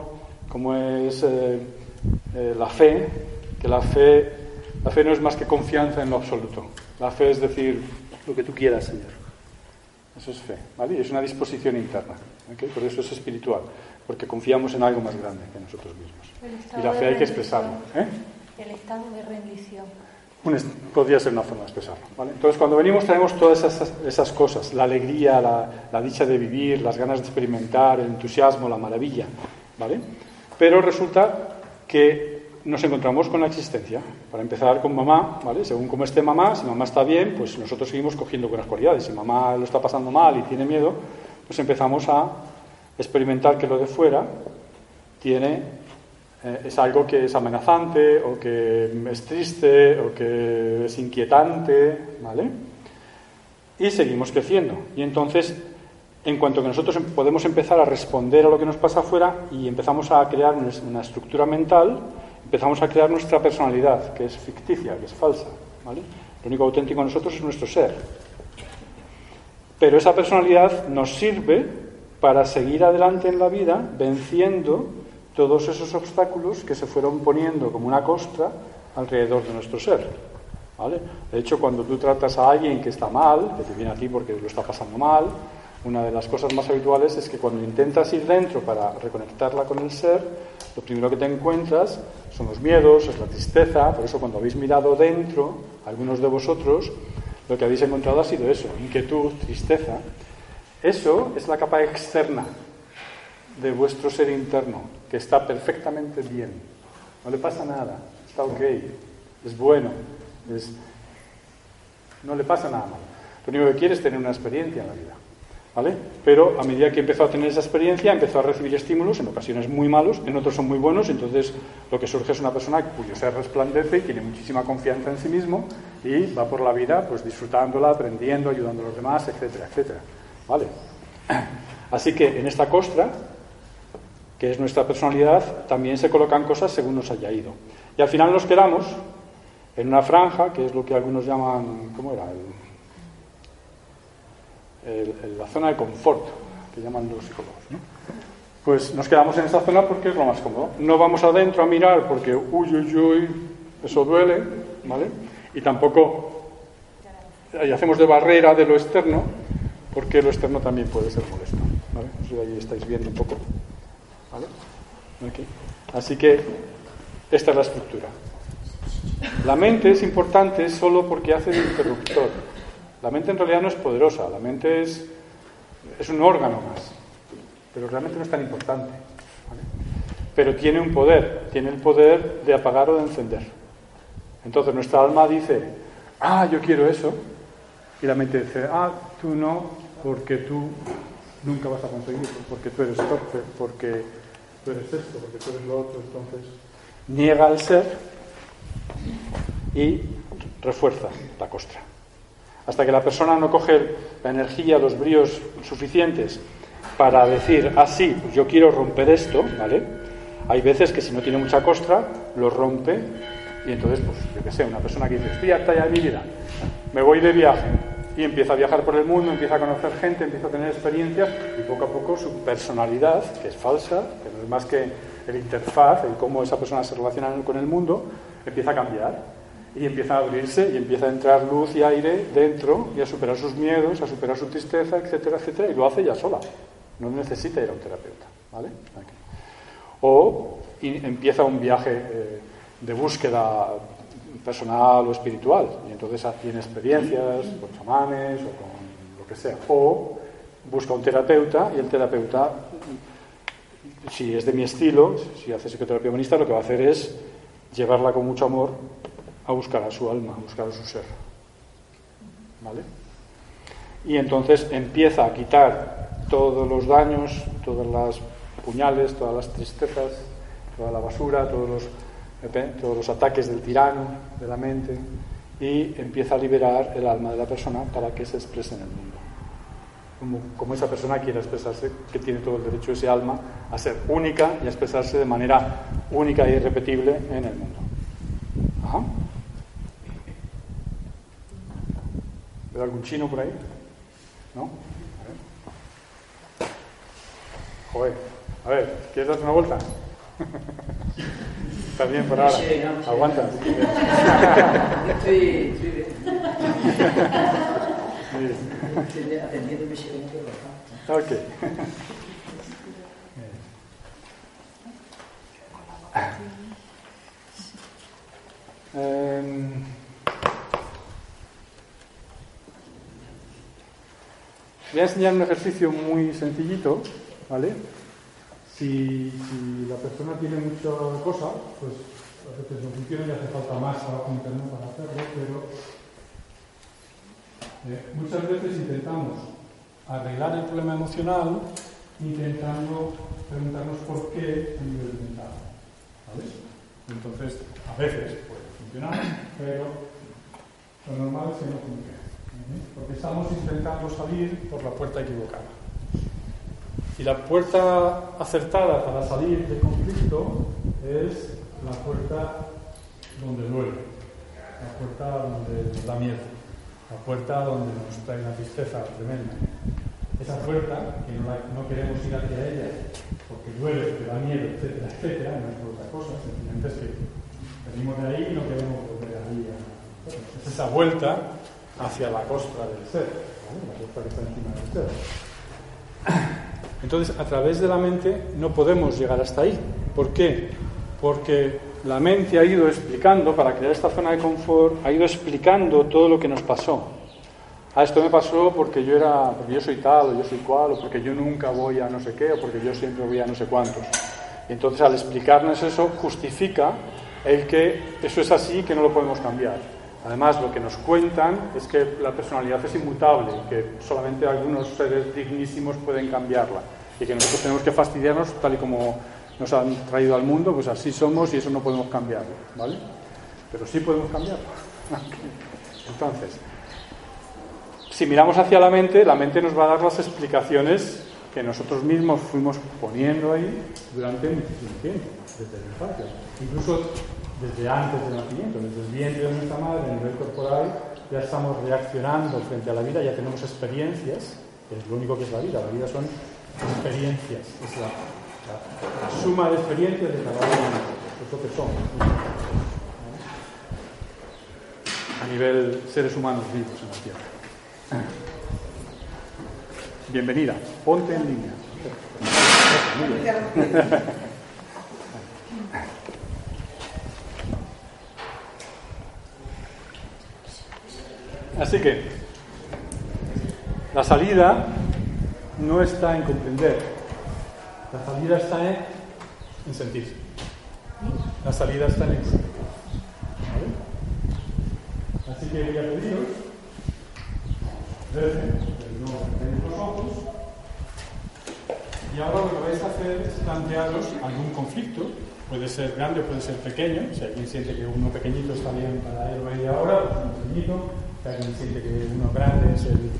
como es eh, eh, la fe, que la fe, la fe no es más que confianza en lo absoluto. La fe es decir lo que tú quieras, Señor. Eso es fe, ¿vale? Y es una disposición interna, ¿ok? Por eso es espiritual, porque confiamos en algo más grande que nosotros mismos. Y la fe hay que expresarlo, ¿eh? El estado de rendición. Un est- podría ser una forma de expresarlo. ¿vale? Entonces, cuando venimos traemos todas esas, esas cosas, la alegría, la, la dicha de vivir, las ganas de experimentar, el entusiasmo, la maravilla. ¿vale? Pero resulta que nos encontramos con la existencia. Para empezar con mamá, ¿vale? según cómo esté mamá, si mamá está bien, pues nosotros seguimos cogiendo buenas cualidades. Si mamá lo está pasando mal y tiene miedo, pues empezamos a experimentar que lo de fuera tiene eh, es algo que es amenazante o que es triste o que es inquietante, ¿vale? Y seguimos creciendo. Y entonces, en cuanto que nosotros em- podemos empezar a responder a lo que nos pasa afuera y empezamos a crear una una estructura mental, empezamos a crear nuestra personalidad, que es ficticia, que es falsa, ¿vale? Lo único auténtico en nosotros es nuestro ser. Pero esa personalidad nos sirve para seguir adelante en la vida venciendo todos esos obstáculos que se fueron poniendo como una costra alrededor de nuestro ser. ¿vale? De hecho, cuando tú tratas a alguien que está mal, que te viene a ti porque lo está pasando mal, una de las cosas más habituales es que cuando intentas ir dentro para reconectarla con el ser, lo primero que te encuentras son los miedos, es la tristeza, por eso cuando habéis mirado dentro, algunos de vosotros, lo que habéis encontrado ha sido eso, inquietud, tristeza. Eso es la capa externa de vuestro ser interno, que está perfectamente bien. No le pasa nada, está ok, es bueno, es- no le pasa nada. Lo único que quiere es tener una experiencia en la vida. ¿Vale? Pero a medida que empezó a tener esa experiencia, empezó a recibir estímulos, en ocasiones muy malos, en otros son muy buenos, entonces lo que surge es una persona cuyo ser resplandece y tiene muchísima confianza en sí mismo y va por la vida pues disfrutándola, aprendiendo, ayudando a los demás, etcétera, etcétera. ¿Vale? Así que en esta costra, que es nuestra personalidad, también se colocan cosas según nos haya ido. Y al final nos quedamos en una franja, que es lo que algunos llaman, ¿cómo era? El- el- la zona de confort, que llaman los psicólogos. Pues nos quedamos en esa zona porque es lo más cómodo. No vamos adentro a mirar porque, uy, uy, uy, eso duele, ¿vale? Y tampoco y hacemos de barrera de lo externo porque lo externo también puede ser molesto. ¿vale? De ahí estáis viendo un poco. ¿vale? Aquí. Así que esta es la estructura. La mente es importante solo porque hace de interruptor. La mente en realidad no es poderosa, la mente es, un órgano más, pero realmente no es tan importante. ¿vale? Pero tiene un poder, tiene el poder de apagar o de encender. Entonces nuestra alma dice, ah, yo quiero eso, y la mente dice, ah, tú no, porque tú nunca vas a conseguirlo, porque tú eres torpe, porque tú eres esto, porque tú eres lo otro, entonces niega al ser y refuerza la costra. Hasta que la persona no coge la energía, los bríos suficientes para decir, ah, sí, pues yo quiero romper esto, ¿vale? Hay veces que si no tiene mucha costra, lo rompe y entonces, pues, yo qué sé, una persona que dice, estoy harta ya de mi vida, me voy de viaje y empieza a viajar por el mundo, empieza a conocer gente, empieza a tener experiencias y poco a poco su personalidad, que es falsa, que no es más que el interfaz, el cómo esa persona se relaciona con el mundo, empieza a cambiar. Y empieza a abrirse y empieza a entrar luz y aire dentro y a superar sus miedos, a superar su tristeza, etcétera, etcétera, y lo hace ya sola. No necesita ir a un terapeuta. ¿vale? O empieza un viaje eh, de búsqueda personal o espiritual, y entonces tiene experiencias con chamanes o con lo que sea. O busca un terapeuta y el terapeuta, si es de mi estilo, si hace psicoterapia humanista, lo que va a hacer es llevarla con mucho amor a buscar a su alma, a buscar a su ser. ¿Vale? Y entonces empieza a quitar todos los daños, todas las puñales, todas las tristezas, toda la basura, todos los, ataques del tirano, de la mente, y empieza a liberar el alma de la persona para que se exprese en el mundo. Como, como, esa persona quiera expresarse, que tiene todo el derecho ese alma a ser única y a expresarse de manera única e irrepetible en el mundo. Ajá. ¿Veo algún chino por ahí? ¿No? A ver. Joder. A ver, ¿quieres darte una vuelta? Está bien por ahora. Aguanta. Estoy, estoy bien. Atendiendo mi Ok. Um, voy a enseñar un ejercicio muy sencillito, ¿vale? Si, la persona tiene mucha cosa, pues a veces no funciona y hace falta más trabajo interno para hacerlo, pero eh, muchas veces intentamos arreglar el problema emocional intentando preguntarnos por qué a nivel mental. ¿vale? Entonces, a veces puede funcionar, pero lo normal es que no funcione. Porque estamos intentando salir por la puerta equivocada. Y la puerta acertada para salir del conflicto es la puerta donde duele, la puerta donde nos da miedo, la puerta donde nos trae una tristeza tremenda. Esa puerta, que no, queremos ir hacia ella porque duele, porque da miedo, etcétera, etcétera, no es otra cosa, simplemente es que venimos de ahí y no queremos volver ahí. Es esa vuelta hacia la costra del ser, la costra que está encima del ser. Entonces, a través de la mente no podemos llegar hasta ahí. ¿Por qué? Porque la mente ha ido explicando, para crear esta zona de confort, ha ido explicando todo lo que nos pasó. Ah, esto me pasó porque yo era, porque yo soy tal, o yo soy cual, o porque yo nunca voy a no sé qué, o porque yo siempre voy a no sé cuántos. Y entonces, al explicarnos eso, justifica el que eso es así que no lo podemos cambiar. Además, lo que nos cuentan es que la personalidad es inmutable que solamente algunos seres dignísimos pueden cambiarla y que nosotros tenemos que fastidiarnos tal y como nos han traído al mundo, pues así somos y eso no podemos cambiarlo, ¿vale? Pero sí podemos cambiarlo. Entonces, si miramos hacia la mente, la mente nos va a dar las explicaciones que nosotros mismos fuimos poniendo ahí durante muchísimo tiempo, desde la infancia. Incluso desde antes del nacimiento, desde el vientre de nuestra madre, a nivel corporal, ya estamos reaccionando frente a la vida, ya tenemos experiencias, que es lo único que es la vida. La vida son experiencias, es la, suma de experiencias de cada uno de es lo que somos. A nivel seres humanos vivos en la Tierra. Bienvenida, ponte en línea. Así que la salida no está en comprender, la salida está en, en sentir. La salida está en existir. ¿Vale? Así que voy a pediros, cerréis los ojos y ahora lo que vais a hacer es plantearos algún conflicto, puede ser grande o puede ser pequeño, si alguien siente que uno pequeñito está bien para él o ella ahora, pues uno pequeñito, que alguien siente que uno grande es el,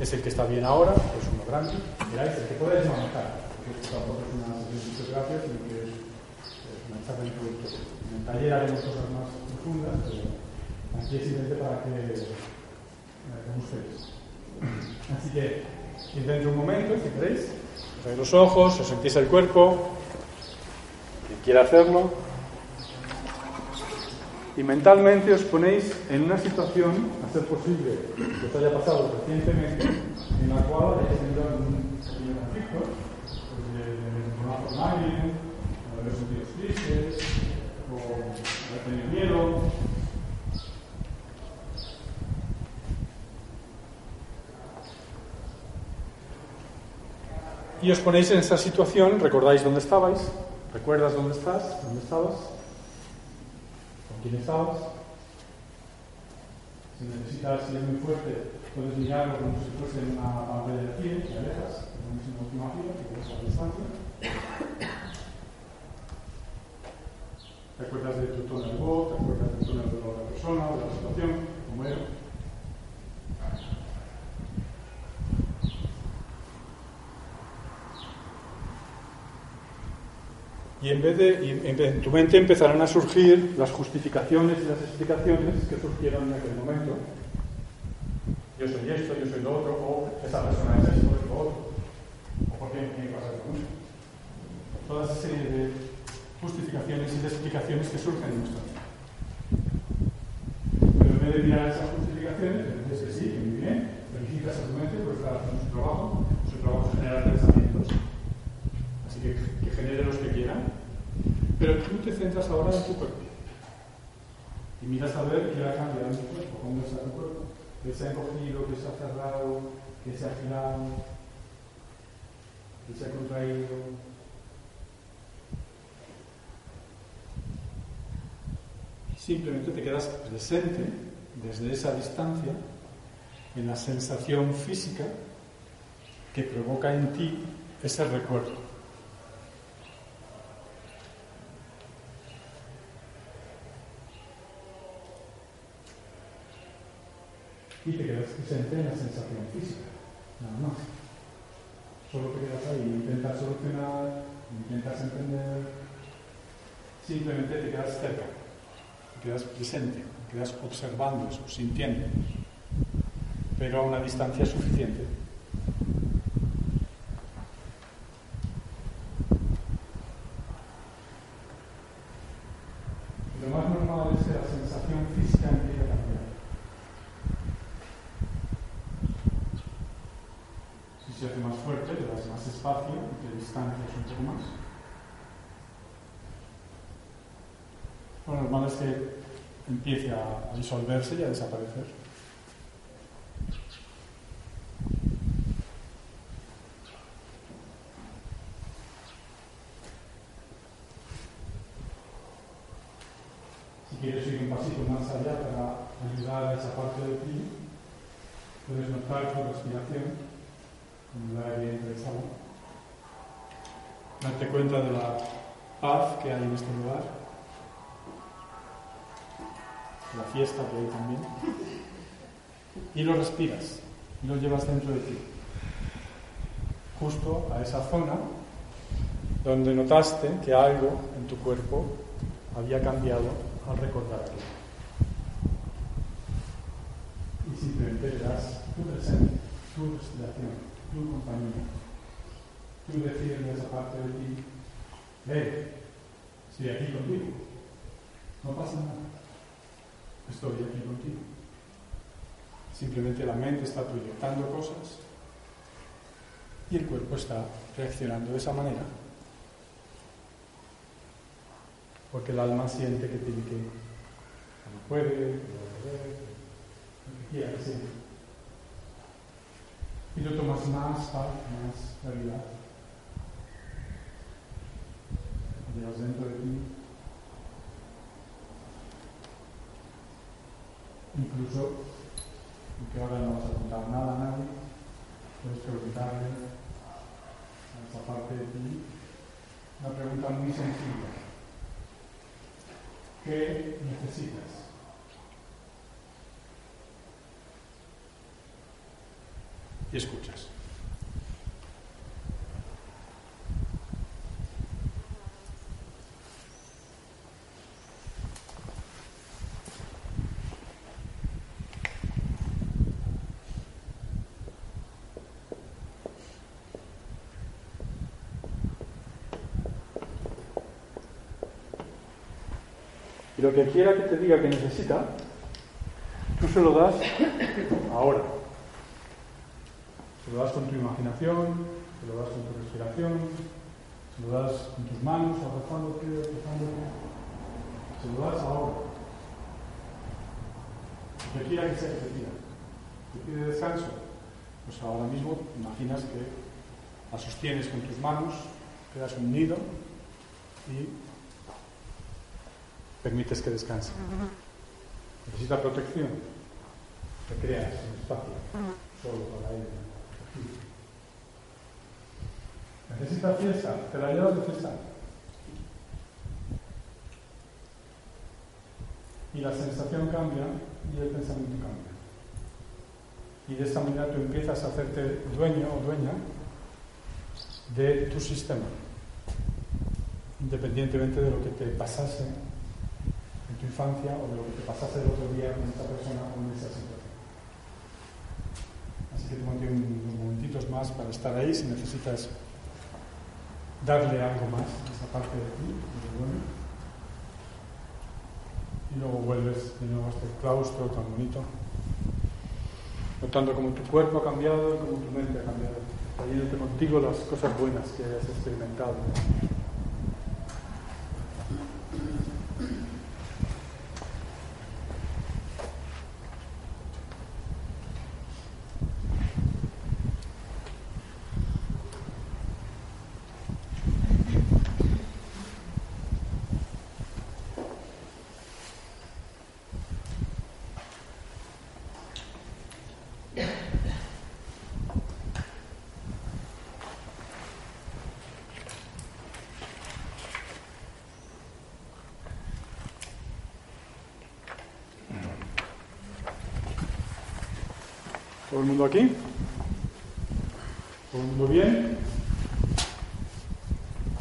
es el que está bien ahora, pues uno grande, miráis, el que podéis manejar, porque tampoco es una fisioterapia, sino que es, es una charla introductoria. En el taller haremos cosas más profundas, pero aquí es simplemente para que ustedes. Así que, dentro un momento, si queréis, cerráis los ojos, os sentís el cuerpo, quien quiera hacerlo, y mentalmente os ponéis en una situación, a ser posible, que os haya pasado recientemente, en la cual hayáis tenido algún pequeño conflicto, pues de, de con alguien, o haber sentido tristes, o haber tenido miedo. Y os ponéis en esa situación, recordáis dónde estabais, recuerdas dónde estás, dónde estabas, quién estabas. Si necesitas, si es muy fuerte, puedes mirarlo como si fuese una pantalla de pie, te alejas, pones en la última fila, te quedas a distancia. Te acuerdas de tu tono de voz, te acuerdas del tono de la persona, de la situación, como era. Y en vez de, en, tu mente empezarán a surgir las justificaciones y las explicaciones que surgieron en aquel momento. Yo soy esto, yo soy lo otro, o esa persona es esto, es lo otro, o por qué me pasa esto mucho. Toda esa serie de justificaciones y de explicaciones que surgen en nuestra vida. Pero en vez de mirar esas justificaciones, dices que sí, que muy bien, felicitas a tu mente por estar haciendo su trabajo es generar pensamientos. Así que que genere los que quieran, pero tú te centras ahora en tu cuerpo. Y miras a ver qué ha cambiado en tu cuerpo, cómo está tu cuerpo, que se ha encogido, que se ha cerrado, que se ha girado, que se ha contraído. Simplemente te quedas presente desde esa distancia en la sensación física que provoca en ti ese recuerdo. Y te quedas presente en la sensación física, nada más. Solo te quedas ahí, intentas solucionar, intentas entender, simplemente te quedas cerca, te quedas presente, te quedas observando eso, sintiendo, pero a una distancia suficiente. Lo más normal es que la sensación física empiece a cambiar. Si se hace más fuerte, le das más espacio, te distancias un poco más. Lo normal es que empiece a disolverse y a desaparecer. Si quieres ir un pasito más allá para ayudar a esa parte de ti, puedes notar tu respiración, como el aire sale. Darte cuenta de la paz que hay en este lugar, fiesta que hay también, y lo respiras, y lo llevas dentro de ti, justo a esa zona donde notaste que algo en tu cuerpo había cambiado al recordar aquello. Y simplemente le das tu presente, tu respiración, tu compañía. Tú decides esa parte de ti, hey, estoy aquí contigo. No pasa nada. Estoy aquí contigo. Simplemente la mente está proyectando cosas y el cuerpo está reaccionando de esa manera. Porque el alma siente que tiene que, no puede, que siente. Y lo tomas más paz, más claridad. Lo dentro de ti. Incluso, aunque ahora no vas a contar nada a nadie, puedes preguntarle a esa parte de ti una pregunta muy sencilla. ¿Qué necesitas? Y escuchas. Y lo que quiera que te diga que necesita, tú se lo das ahora. Se lo das con tu imaginación, se lo das con tu respiración, se lo das con tus manos, abrazándote, abrazándote. Se lo das ahora. Lo que quiera que sea que te pida. ¿Te pide descanso? Pues ahora mismo imaginas que la sostienes con tus manos, das un nido y permites que descanse. Necesita protección. Te creas un espacio solo para él. Necesita fiesta, te la llevas de fiesta. Y la sensación cambia y el pensamiento cambia. Y de esta manera tú empiezas a hacerte dueño o dueña de tu sistema, independientemente de lo que te pasase tu infancia o de lo que te pasase el otro día con esta persona o en esa situación. Así que tómate unos momentitos más para estar ahí si necesitas darle algo más a esa parte de ti, bueno. Y luego vuelves de nuevo a este claustro tan bonito, notando cómo tu cuerpo ha cambiado y cómo tu mente ha cambiado, trayéndote contigo las cosas buenas que hayas experimentado. Aquí? ¿Todo el mundo bien?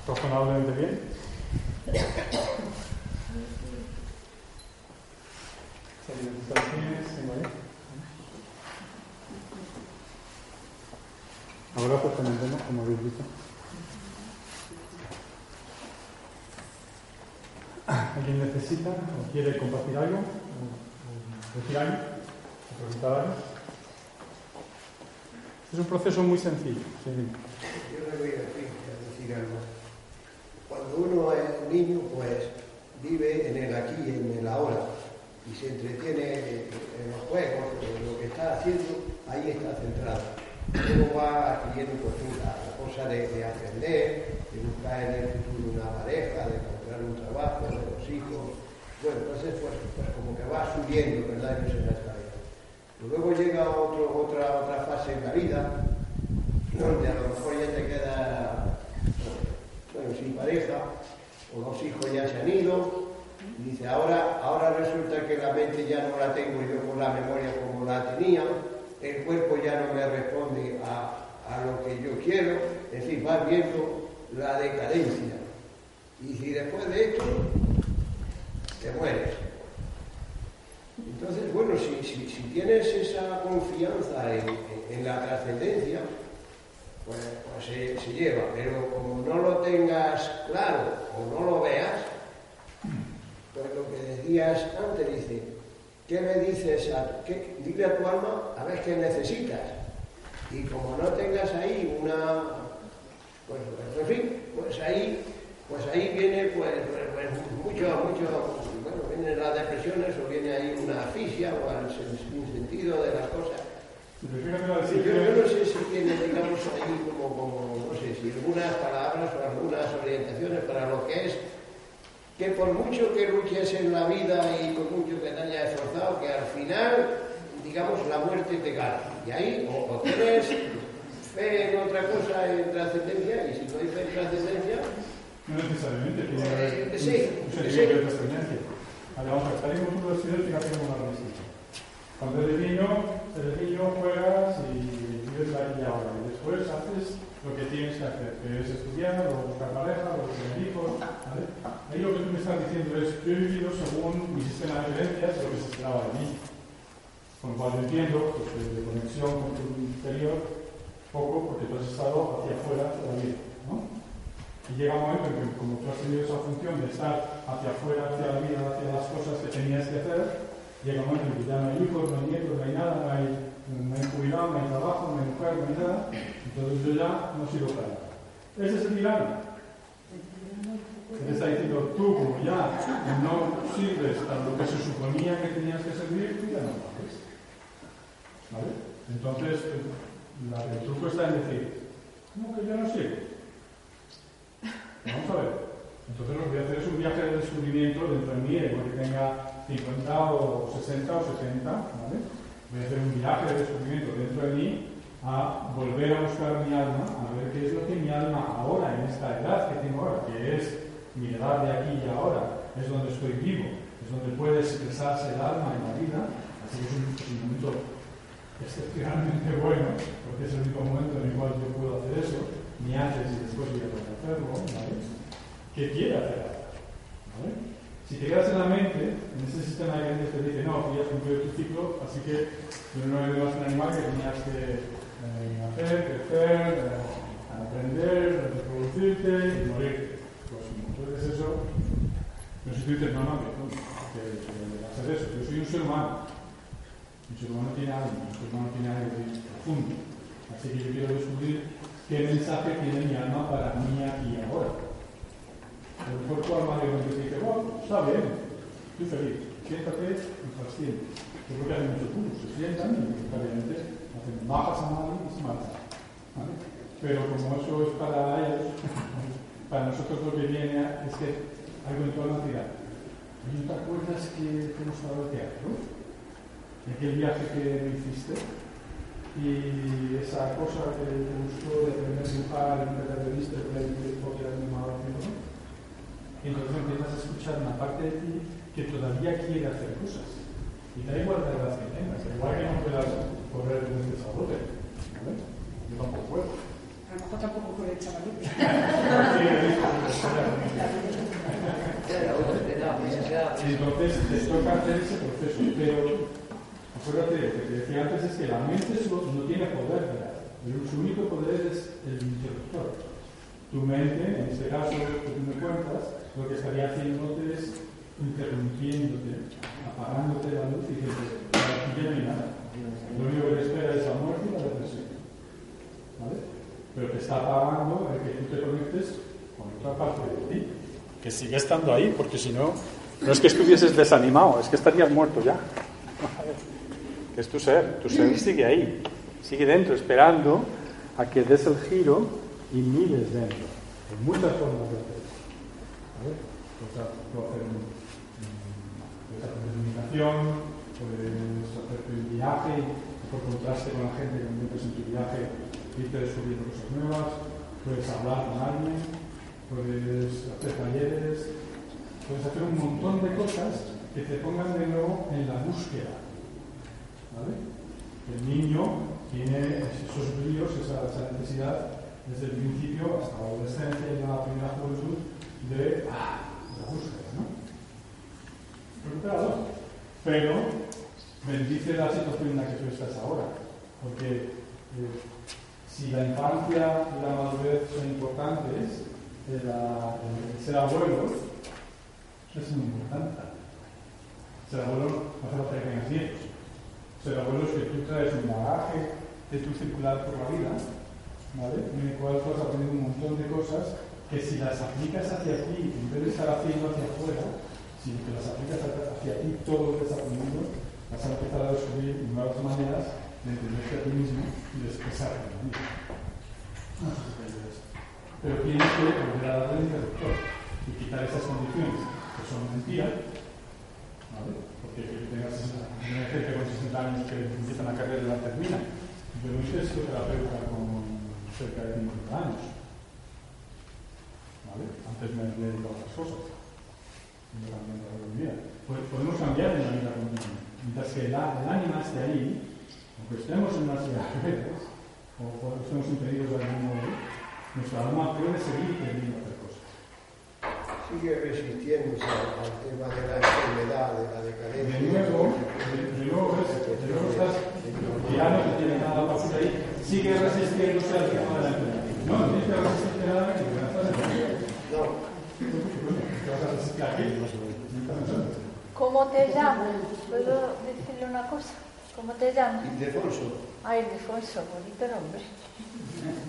¿Razonablemente bien? Abrazos también tenemos, como habéis visto. ¿Alguien necesita o quiere compartir algo? ¿O, o decir algo? ¿O preguntar algo? Es un proceso muy sencillo. Yo le voy a decir, algo. Cuando uno es niño, pues vive en el aquí en el ahora y se entretiene en los juegos, en lo que está haciendo, ahí está centrado. Luego va adquiriendo pues, la, cosa de, de, aprender, de buscar en el futuro una pareja, de encontrar un trabajo, de los hijos. Bueno, entonces pues, pues como que va subiendo, ¿verdad? Luego llega otra, otra fase en la vida, donde a lo mejor ya te queda bueno, sin pareja, o los hijos ya se han ido, y dice, ahora, ahora resulta que la mente ya no la tengo yo con la memoria como la tenía, el cuerpo ya no me responde a, a lo que yo quiero, es decir, vas viendo la decadencia. Y si después de esto te mueres. Entonces, bueno, si, si, tienes esa confianza en, en, la trascendencia, pues, pues se, lleva. Pero como no lo tengas claro o no lo veas, pues lo que decías antes, dice, ¿qué me dices? A, qué, dile a tu alma a ver qué necesitas. Y como no tengas ahí una, pues, pues en fin, pues ahí, pues ahí viene pues, pues mucho, mucho, bueno, vienen las depresiones o viene ahí una asfixia o el sentido de las cosas. Sí, yo, yo, no sé si tiene, digamos, ahí como, como, no sé, si algunas palabras o algunas orientaciones para lo que es que por mucho que luches en la vida y por mucho que te hayas esforzado, que al final, digamos, la muerte te gana. Y ahí o, o tienes fe en otra cosa, en trascendencia, y si no hay fe en trascendencia... No necesariamente tiene que haber eh, sí, un de tal y como cómo lo decides. Cuando eres niño, eres niño, juegas y vives la vida ahora. Y después haces lo que tienes que hacer, que es estudiar, o buscar pareja, o tener hijos. ¿vale? Ahí lo que tú me estás diciendo es, yo he vivido según mi sistema de creencias lo que se esperaba de mí. Con lo cual entiendo pues, de conexión con tu interior poco porque tú has estado hacia afuera de la vida. Y llega un momento en que, como tú has tenido esa función de estar hacia afuera, hacia la vida, hacia las cosas que tenías que hacer, llega un momento en que ya no hay hijos, no hay nietos, no hay nada, no hay, no no hay trabajo, no hay mujer, no hay nada. Entonces yo ya no sirvo para nada. Ese es el milagro. Te está diciendo, tú como ya no sirves a lo que se suponía que tenías que servir, tú ya no vales. ¿Vale? Entonces, la, el truco está en decir, ¿cómo que yo no sirvo? Entonces lo que voy a hacer es un viaje de descubrimiento dentro de mí, que tenga 50 o 60 o 70, ¿vale? Voy a hacer un viaje de descubrimiento dentro de mí a volver a buscar mi alma, a ver qué es lo que mi alma ahora, en esta edad que tengo ahora, que es mi edad de aquí y ahora, es donde estoy vivo, es donde puede expresarse el alma en la vida, así que es un, es un momento excepcionalmente bueno, porque es el único momento en el cual yo puedo hacer eso, ni antes ni después voy a poder hacerlo, ¿vale? ¿Qué quiere hacer? ¿Vale? Si te quedas en la mente, en ese sistema de creencias te dice, no, que ya has cumplido tu ciclo, así que no eres más un animal que tenías que eh, crecer, eh, aprender, reproducirte y morirte. Pues entonces eso, no sé si tú dices, no, no, que, que, que hacer eso, yo soy un ser humano. Un ser humano tiene algo, un ser humano tiene algo profundo. Así que yo quiero descubrir qué mensaje tiene mi alma para mí aquí y ahora. A lo mejor tu dice, bueno, está bien, estoy feliz, siéntate y. Yo creo que hay muchos puntos, se sientan y obviamente hacen bajas a nadie y se marchan. ¿vale? Pero como eso es para ellos, para nosotros lo que viene es que algo en tu alma dirá, ¿no te acuerdas que estado al teatro? De aquel viaje que hiciste y esa cosa que te gustó de aprender a dibujar y nunca te había visto, que porque eras haciendo, entonces empiezas a escuchar una parte de ti que todavía quiere hacer cosas. Y da igual la edad que tengas, igual que no puedas correr en este sabote. ¿vale? Yo tampoco puedo. A lo mejor tampoco con el chavalito. Sí, y entonces te toca hacer ese proceso, pero acuérdate, lo que te decía antes es que la mente no tiene poder. Su único poder es el interruptor. Tu mente, en este caso que tú me cuentas, lo que estaría haciéndote es interrumpiéndote, apagándote la luz y que aquí ya no hay nada. Lo único que te espera es la muerte y la depresión. ¿Vale? Pero te está apagando el que tú te conectes con otra parte de ti, que sigue estando ahí, porque si no, no es que estuvieses desanimado, es que estarías muerto ya. Es tu ser, tu ser sigue ahí, sigue dentro, esperando a que des el giro y mires dentro. Hay muchas formas de hacer. ¿vale? Puedes hacer un, puedes hacer un viaje por contraste con la gente que encuentres en tu viaje irte descubriendo cosas nuevas, puedes hablar con alguien, puedes hacer talleres, puedes hacer un montón de cosas que te pongan de nuevo en la búsqueda. El niño tiene esos bríos, esa, esa necesidad desde el principio hasta la adolescencia y la primera juventud de ah, la búsqueda, ¿no? Preocupado, pero bendice la situación en la que tú estás ahora, porque eh, si la infancia y la madurez son importantes, eh, el ser abuelo es muy importante. Ser abuelo no hace falta que tengas. Ser abuelo es que tú traes un bagaje de tu circular por la vida ¿vale? en el cual has aprendido un montón de cosas que si las aplicas hacia ti, en vez de estar haciendo hacia afuera, si te las aplicas hacia ti todo lo que estás aprendiendo, vas a empezar a descubrir nuevas maneras de entenderte a ti mismo y de expresarte a ti mismo. Sé si. Pero tienes que volver a darle el interruptor y quitar esas condiciones que son mentiras, ¿vale? Porque que tengas una gente con 60 años que empiezan a carrera y la terminan. Yo no hice psicoterapeuta con cerca de 50 años. ¿Vale? Antes me he dedicado a otras cosas. Pues podemos cambiar en la vida continua. Mientras que el, el ánima esté ahí, aunque estemos en las ciudades, o estemos impedidos de algún modo, nuestra alma puede seguir queriendo hacer cosas. Sigue resistiéndose al tema de la enfermedad, de la decadencia. De nuevo, de, de nuevo, de nuevo estás, ya no tiene nada para ahí, sigue resistiéndose al tema de. No, que ¿Cómo te llamas? ¿Puedo decirle una cosa? ¿Cómo te llamas? Ildefonso. Ah, Ildefonso, bonito nombre.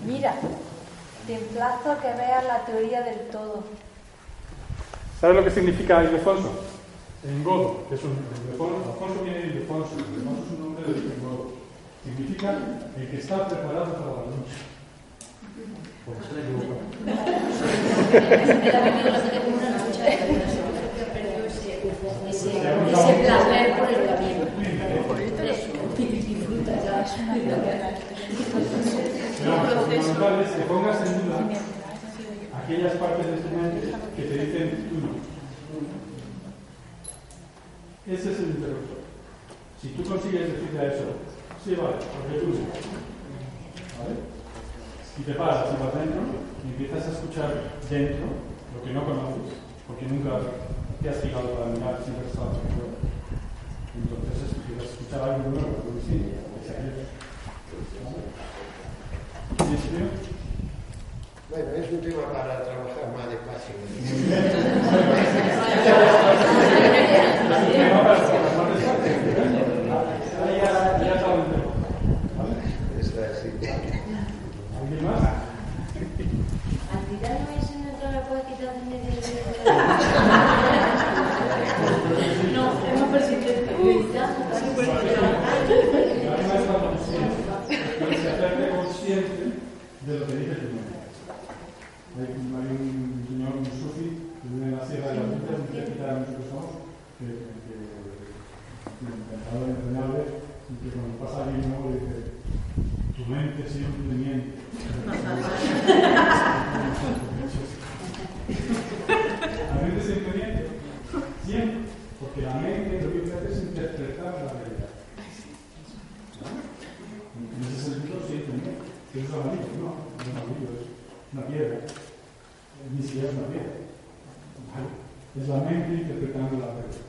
Mira, te emplazo a que veas la teoría del todo. ¿Sabes lo que significa Ildefonso? En godo. Es un, Ildefonso, Alfonso viene de Ildefonso. Ildefonso es un nombre de Godo. Significa el que está preparado para la lucha. Por eso le digo, ese, placer por el camino. Disfruta ya. No, lo que pongas en duda aquellas partes de tu mente que te dicen tú no. Ese es el interruptor. Si tú consigues decirle a eso, sí, vale, porque tú. ¿Vale? Y te paras y vas dentro y empiezas a escuchar dentro lo que no conoces, porque nunca te has fijado para mirar, siempre has estado fuera. Entonces empiezas a escuchar algo nuevo, algo distinto, que se abierto. ¿Sí, señor? Bueno, es un tema para trabajar más despacio. Eso es así. ¿Alguien más? Al tirano ese no te lo puedes quitar de medio No, es más persistente. Pero se hacerte consciente de lo que dice tu mente. Hay, hay un señor, un sufi, que vive en la Sierra de las Villas, muy cerquita de nosotros somos, que, que, que encantado de enseñarle, y que cuando pasa alguien nuevo le dice, tu mente siempre miente. La mente siempre miente, siempre, porque la mente lo que hace es interpretar la realidad. En ese sentido, sí, también. Es un amarillo, no, no es amarillo, es una piedra. Ni siquiera es una piedra. Es la mente interpretando la realidad.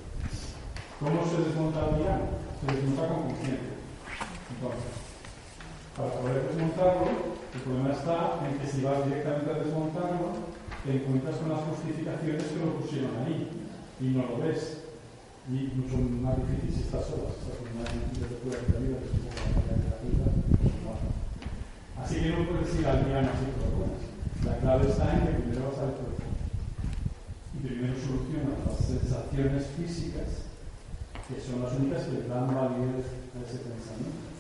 ¿Cómo se desmonta el piano? Se desmonta con conciencia. Entonces, para poder desmontarlo, el problema está en que si vas directamente a desmontarlo, te encuentras con las justificaciones que lo pusieron ahí y no lo ves. Y mucho más difícil si estás sola, si estás con una de la vida, que es un poco pues. Así que no puedes ir al piano así por buenas. La clave está en que primero vas al cuerpo. Y primero solucionas las sensaciones físicas, que son las únicas que le dan validez a ese pensamiento.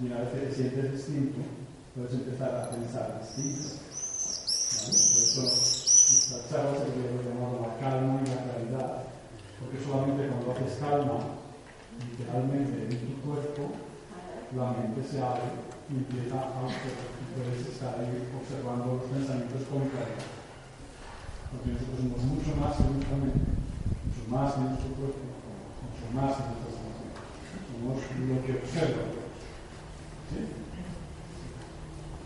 Y una vez que te sientes distinto, puedes empezar a pensar distinto. ¿Vale? Por eso, esta charla se puede llamar la calma y la claridad. Porque solamente cuando haces calma, literalmente en tu cuerpo, la mente se abre y empieza a observar. Y puedes estar ahí observando los pensamientos con claridad. Porque nosotros somos mucho más que nuestra mente, mucho más que nuestro cuerpo, mucho más que nuestras emociones. Somos lo que observa.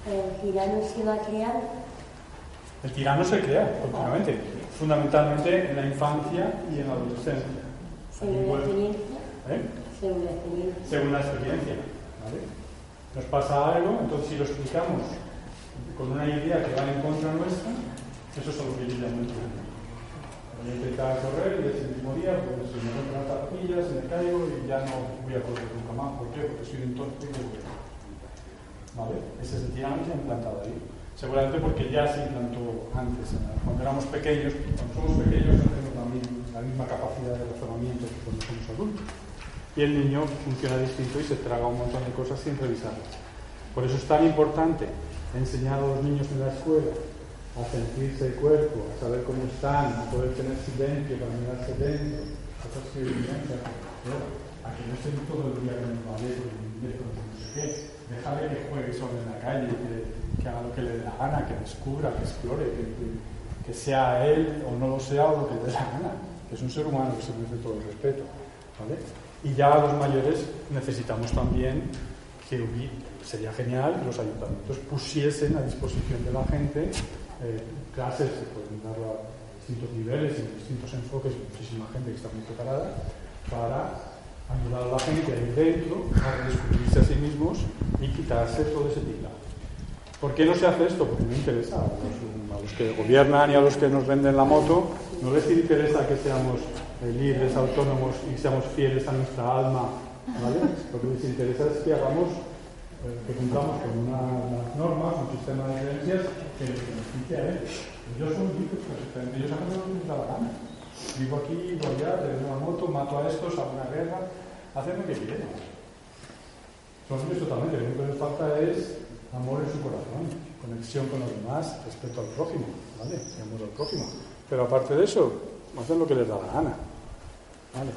El tirano se va a crear. El tirano se crea continuamente, fundamentalmente en la infancia y en la adolescencia. Según la experiencia. ¿Eh? Según la experiencia. según la experiencia. ¿vale? Nos pasa algo, entonces si lo explicamos con una idea que va en contra nuestra, eso es lo que yo llamo el tirano. Voy a intentar correr y ese mismo día pues, me rompo las zapatillas, me caigo y ya no voy a correr nunca más. ¿Por qué? Porque soy un y voy. ¿Vale? Es el tirano que se ha implantado ahí. Seguramente porque ya se implantó antes, cuando éramos pequeños, cuando somos pequeños no tenemos la misma, capacidad de razonamiento que cuando somos adultos. Y el niño funciona distinto y se traga un montón de cosas sin revisarlas. Por eso es tan importante enseñar a los niños en la escuela a sentirse el cuerpo, a saber cómo están, a poder tener silencio para mirarse dentro, a que no estén todo el día con el ballet, con el con no sé qué. Déjale que juegue solo en la calle, que, haga lo que le dé la gana, que descubra, que explore, que, que- sea él o no lo sea o lo que le dé la gana, que es un ser humano que se merece todo el respeto. ¿vale? Y ya a los mayores necesitamos también que sería genial que los ayuntamientos pusiesen a disposición de la gente eh, clases que pueden dar a distintos niveles en distintos enfoques, muchísima gente que está muy preparada para ayudar a la gente a ir dentro, a descubrirse a sí mismos y quitarse todo ese teclado. ¿Por qué no se hace esto? Porque no interesa a los, que gobiernan y a los que nos venden la moto, no les interesa que seamos eh, libres, autónomos y seamos fieles a nuestra alma, ¿vale? Lo que les interesa es que hagamos, eh, que cumplamos con una- unas normas, un sistema de creencias que les beneficie a ellos. Ellos son libres perfectamente, ellos hacen lo que les da la gana. Vivo aquí, vivo allá, tengo una moto, mato a estos, hago una guerra, hacen lo que quieren. Son libres totalmente, lo único que les falta es amor en su corazón, conexión con los demás, respeto al prójimo, ¿vale? Y amor al prójimo. Pero aparte de eso, hacen lo que les da la gana. ¿vale?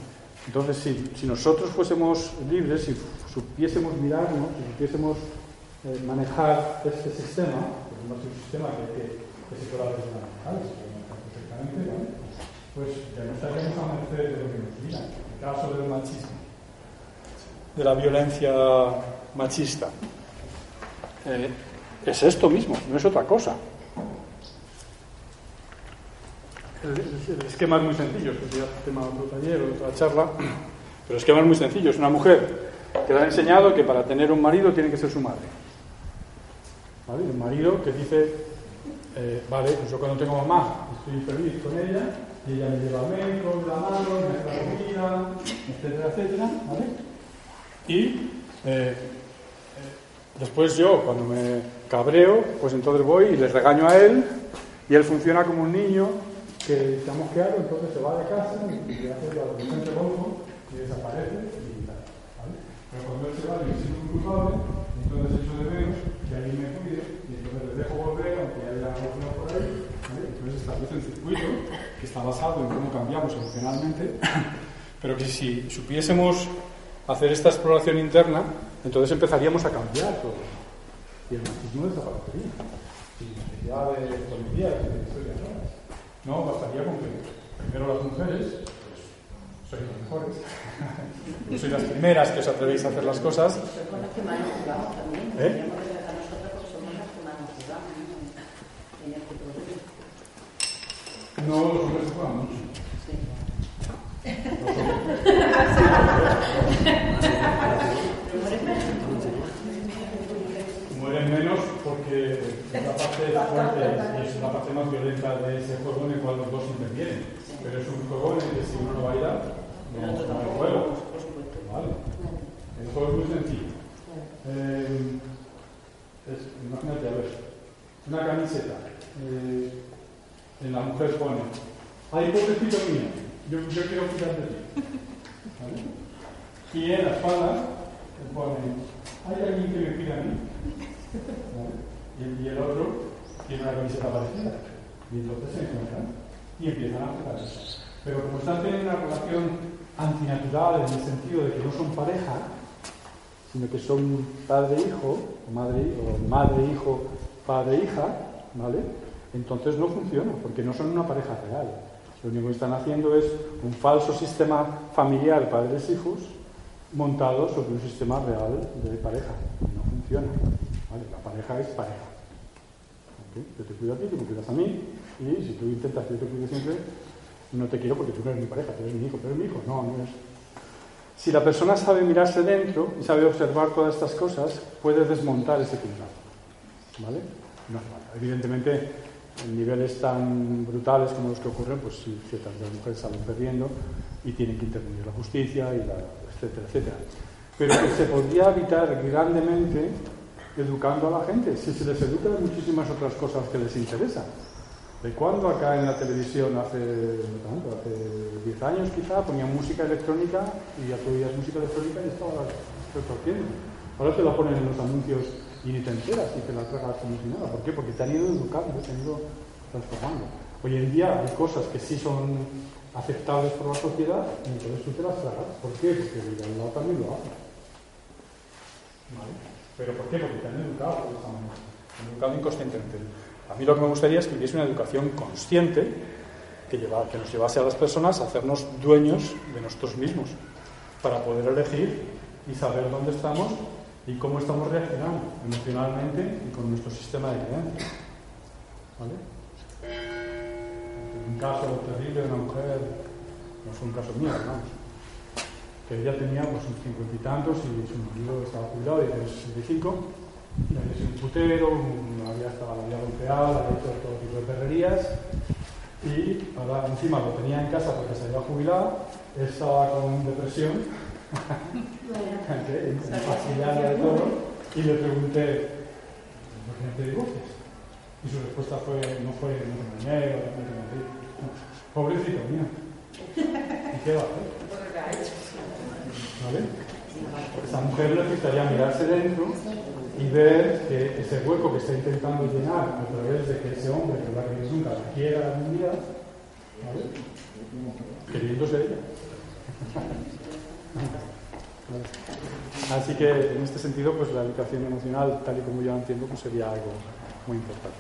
Entonces, si, si nosotros fuésemos libres, si supiésemos mirarnos, si supiésemos eh, manejar este sistema, no es un sistema que, que, que se puede manejar perfectamente, ¿vale? Pues ya no estaríamos a merced de lo que nos digan. El caso del machismo, de la violencia machista, eh, es esto mismo, no es otra cosa. El, el- el esquema es muy sencillo, esto sería tema de otro taller otra charla, pero el esquema es muy sencillo. Es una mujer que le ha enseñado que para tener un marido tiene que ser su madre. ¿Vale? Un marido que dice, eh, vale, pues yo cuando tengo mamá estoy feliz con ella y ella me lleva al de la mano, me da la comida, etcétera, etcétera, ¿vale? Y eh, eh, después yo, cuando me cabreo, pues entonces voy y le regaño a él y él funciona como un niño que se ha mosqueado, entonces se va de casa y le hace la adolescente y desaparece y tal, ¿vale? Pero cuando él se va y me siento un culpable, entonces echo de menos que alguien me cuide y entonces les dejo volver aunque haya alguna por ahí, ¿vale? Entonces establece un circuito que está basado en cómo cambiamos emocionalmente, pero que si supiésemos hacer esta exploración interna, entonces empezaríamos a cambiar todo. Y el machismo desaparecería. Sin necesidad de policía, de historias raras. No, bastaría con que primero las mujeres, pues sois las mejores, sois las primeras que os atrevéis a hacer las cosas. Somos las que más nos jugamos también. Nos ¿Eh? deberíamos de tratar nosotros porque somos las que más nos jugamos ¿no? en este problema. No, los hombres mucho. Mueren menos porque es la parte fuerte es la parte más violenta de ese juego en el cual los dos intervienen. Pero es un juego en el que si uno no baila, no no hay juego. Vale. El juego es muy sencillo. Eh, es- imagínate, a ver, una camiseta. eh, en la mujer pone, ay, pobrecito mío, yo, yo quiero cuidar de ti. ¿Vale? Y en la espalda pone, hay alguien que me cuida a mí. Y, el- otro tiene una camiseta parecida. Y entonces se encuentran y empiezan a jugar. Pero como están teniendo una relación antinatural en el sentido de que no son pareja, sino que son padre-hijo, o madre, o madre-hijo, padre-hija, ¿vale? Entonces no funciona, porque no son una pareja real. Lo único que están haciendo es un falso sistema familiar padres-hijos montado sobre un sistema real de pareja. No funciona. La pareja es pareja. ¿Ok? Yo te cuido a ti, tú me cuidas a mí, y si tú intentas que yo te cuide siempre, no te quiero porque tú no eres mi pareja, tú eres mi hijo, pero eres mi hijo. No, no es. Si la persona sabe mirarse dentro y sabe observar todas estas cosas, puede desmontar ese pintazo. ¿Vale? No. Evidentemente, en niveles tan brutales como los que ocurren, pues sí, ciertas de las mujeres salen perdiendo y tienen que intervenir la justicia, y la, etcétera, etcétera. Pero que se podría evitar grandemente educando a la gente, si se les educa de muchísimas otras cosas que les interesan. ¿De cuándo acá en la televisión, hace, no hace 10 años quizá, ponían música electrónica y ya tú música electrónica y estaba retorciendo? Ahora te la ponen en los anuncios y ni te enteras y te la tragas como si nada. ¿Por qué? Porque te han ido educando, te han ido transformando. Hoy en día hay cosas que sí son aceptables por la sociedad y entonces tú te las tragas. ¿Por qué? Porque el lado también lo hace. ¿Vale? ¿Pero por qué? Porque te han educado educado inconscientemente. A mí lo que me gustaría es que hubiese una educación consciente que, lleva- que nos llevase a las personas a hacernos dueños de nosotros mismos, para poder elegir y saber dónde estamos y cómo estamos reaccionando emocionalmente y con nuestro sistema de creencias. ¿Vale? Un caso terrible de una mujer, no fue un caso mío, vamos, que ella tenía pues cincuenta y tantos y su marido estaba jubilado y tenía 65 y había sido un putero, había estado golpeado, había hecho todo tipo de perrerías y ahora encima lo tenía en casa porque se había jubilado, estaba con depresión, de todo, y le pregunté, ¿por qué no te divorcias? Y su respuesta fue, no fue, no te engañé, no te mentir. Pobrecito mío. ¿Y qué va a hacer? ¿Vale? Esa mujer necesitaría mirarse dentro y ver que ese hueco que está intentando llenar a través de que ese hombre, que la que nunca la quiera algún día, ¿vale? queriéndose ella. Así que en este sentido, pues la educación emocional, tal y como yo la entiendo, pues sería algo muy importante.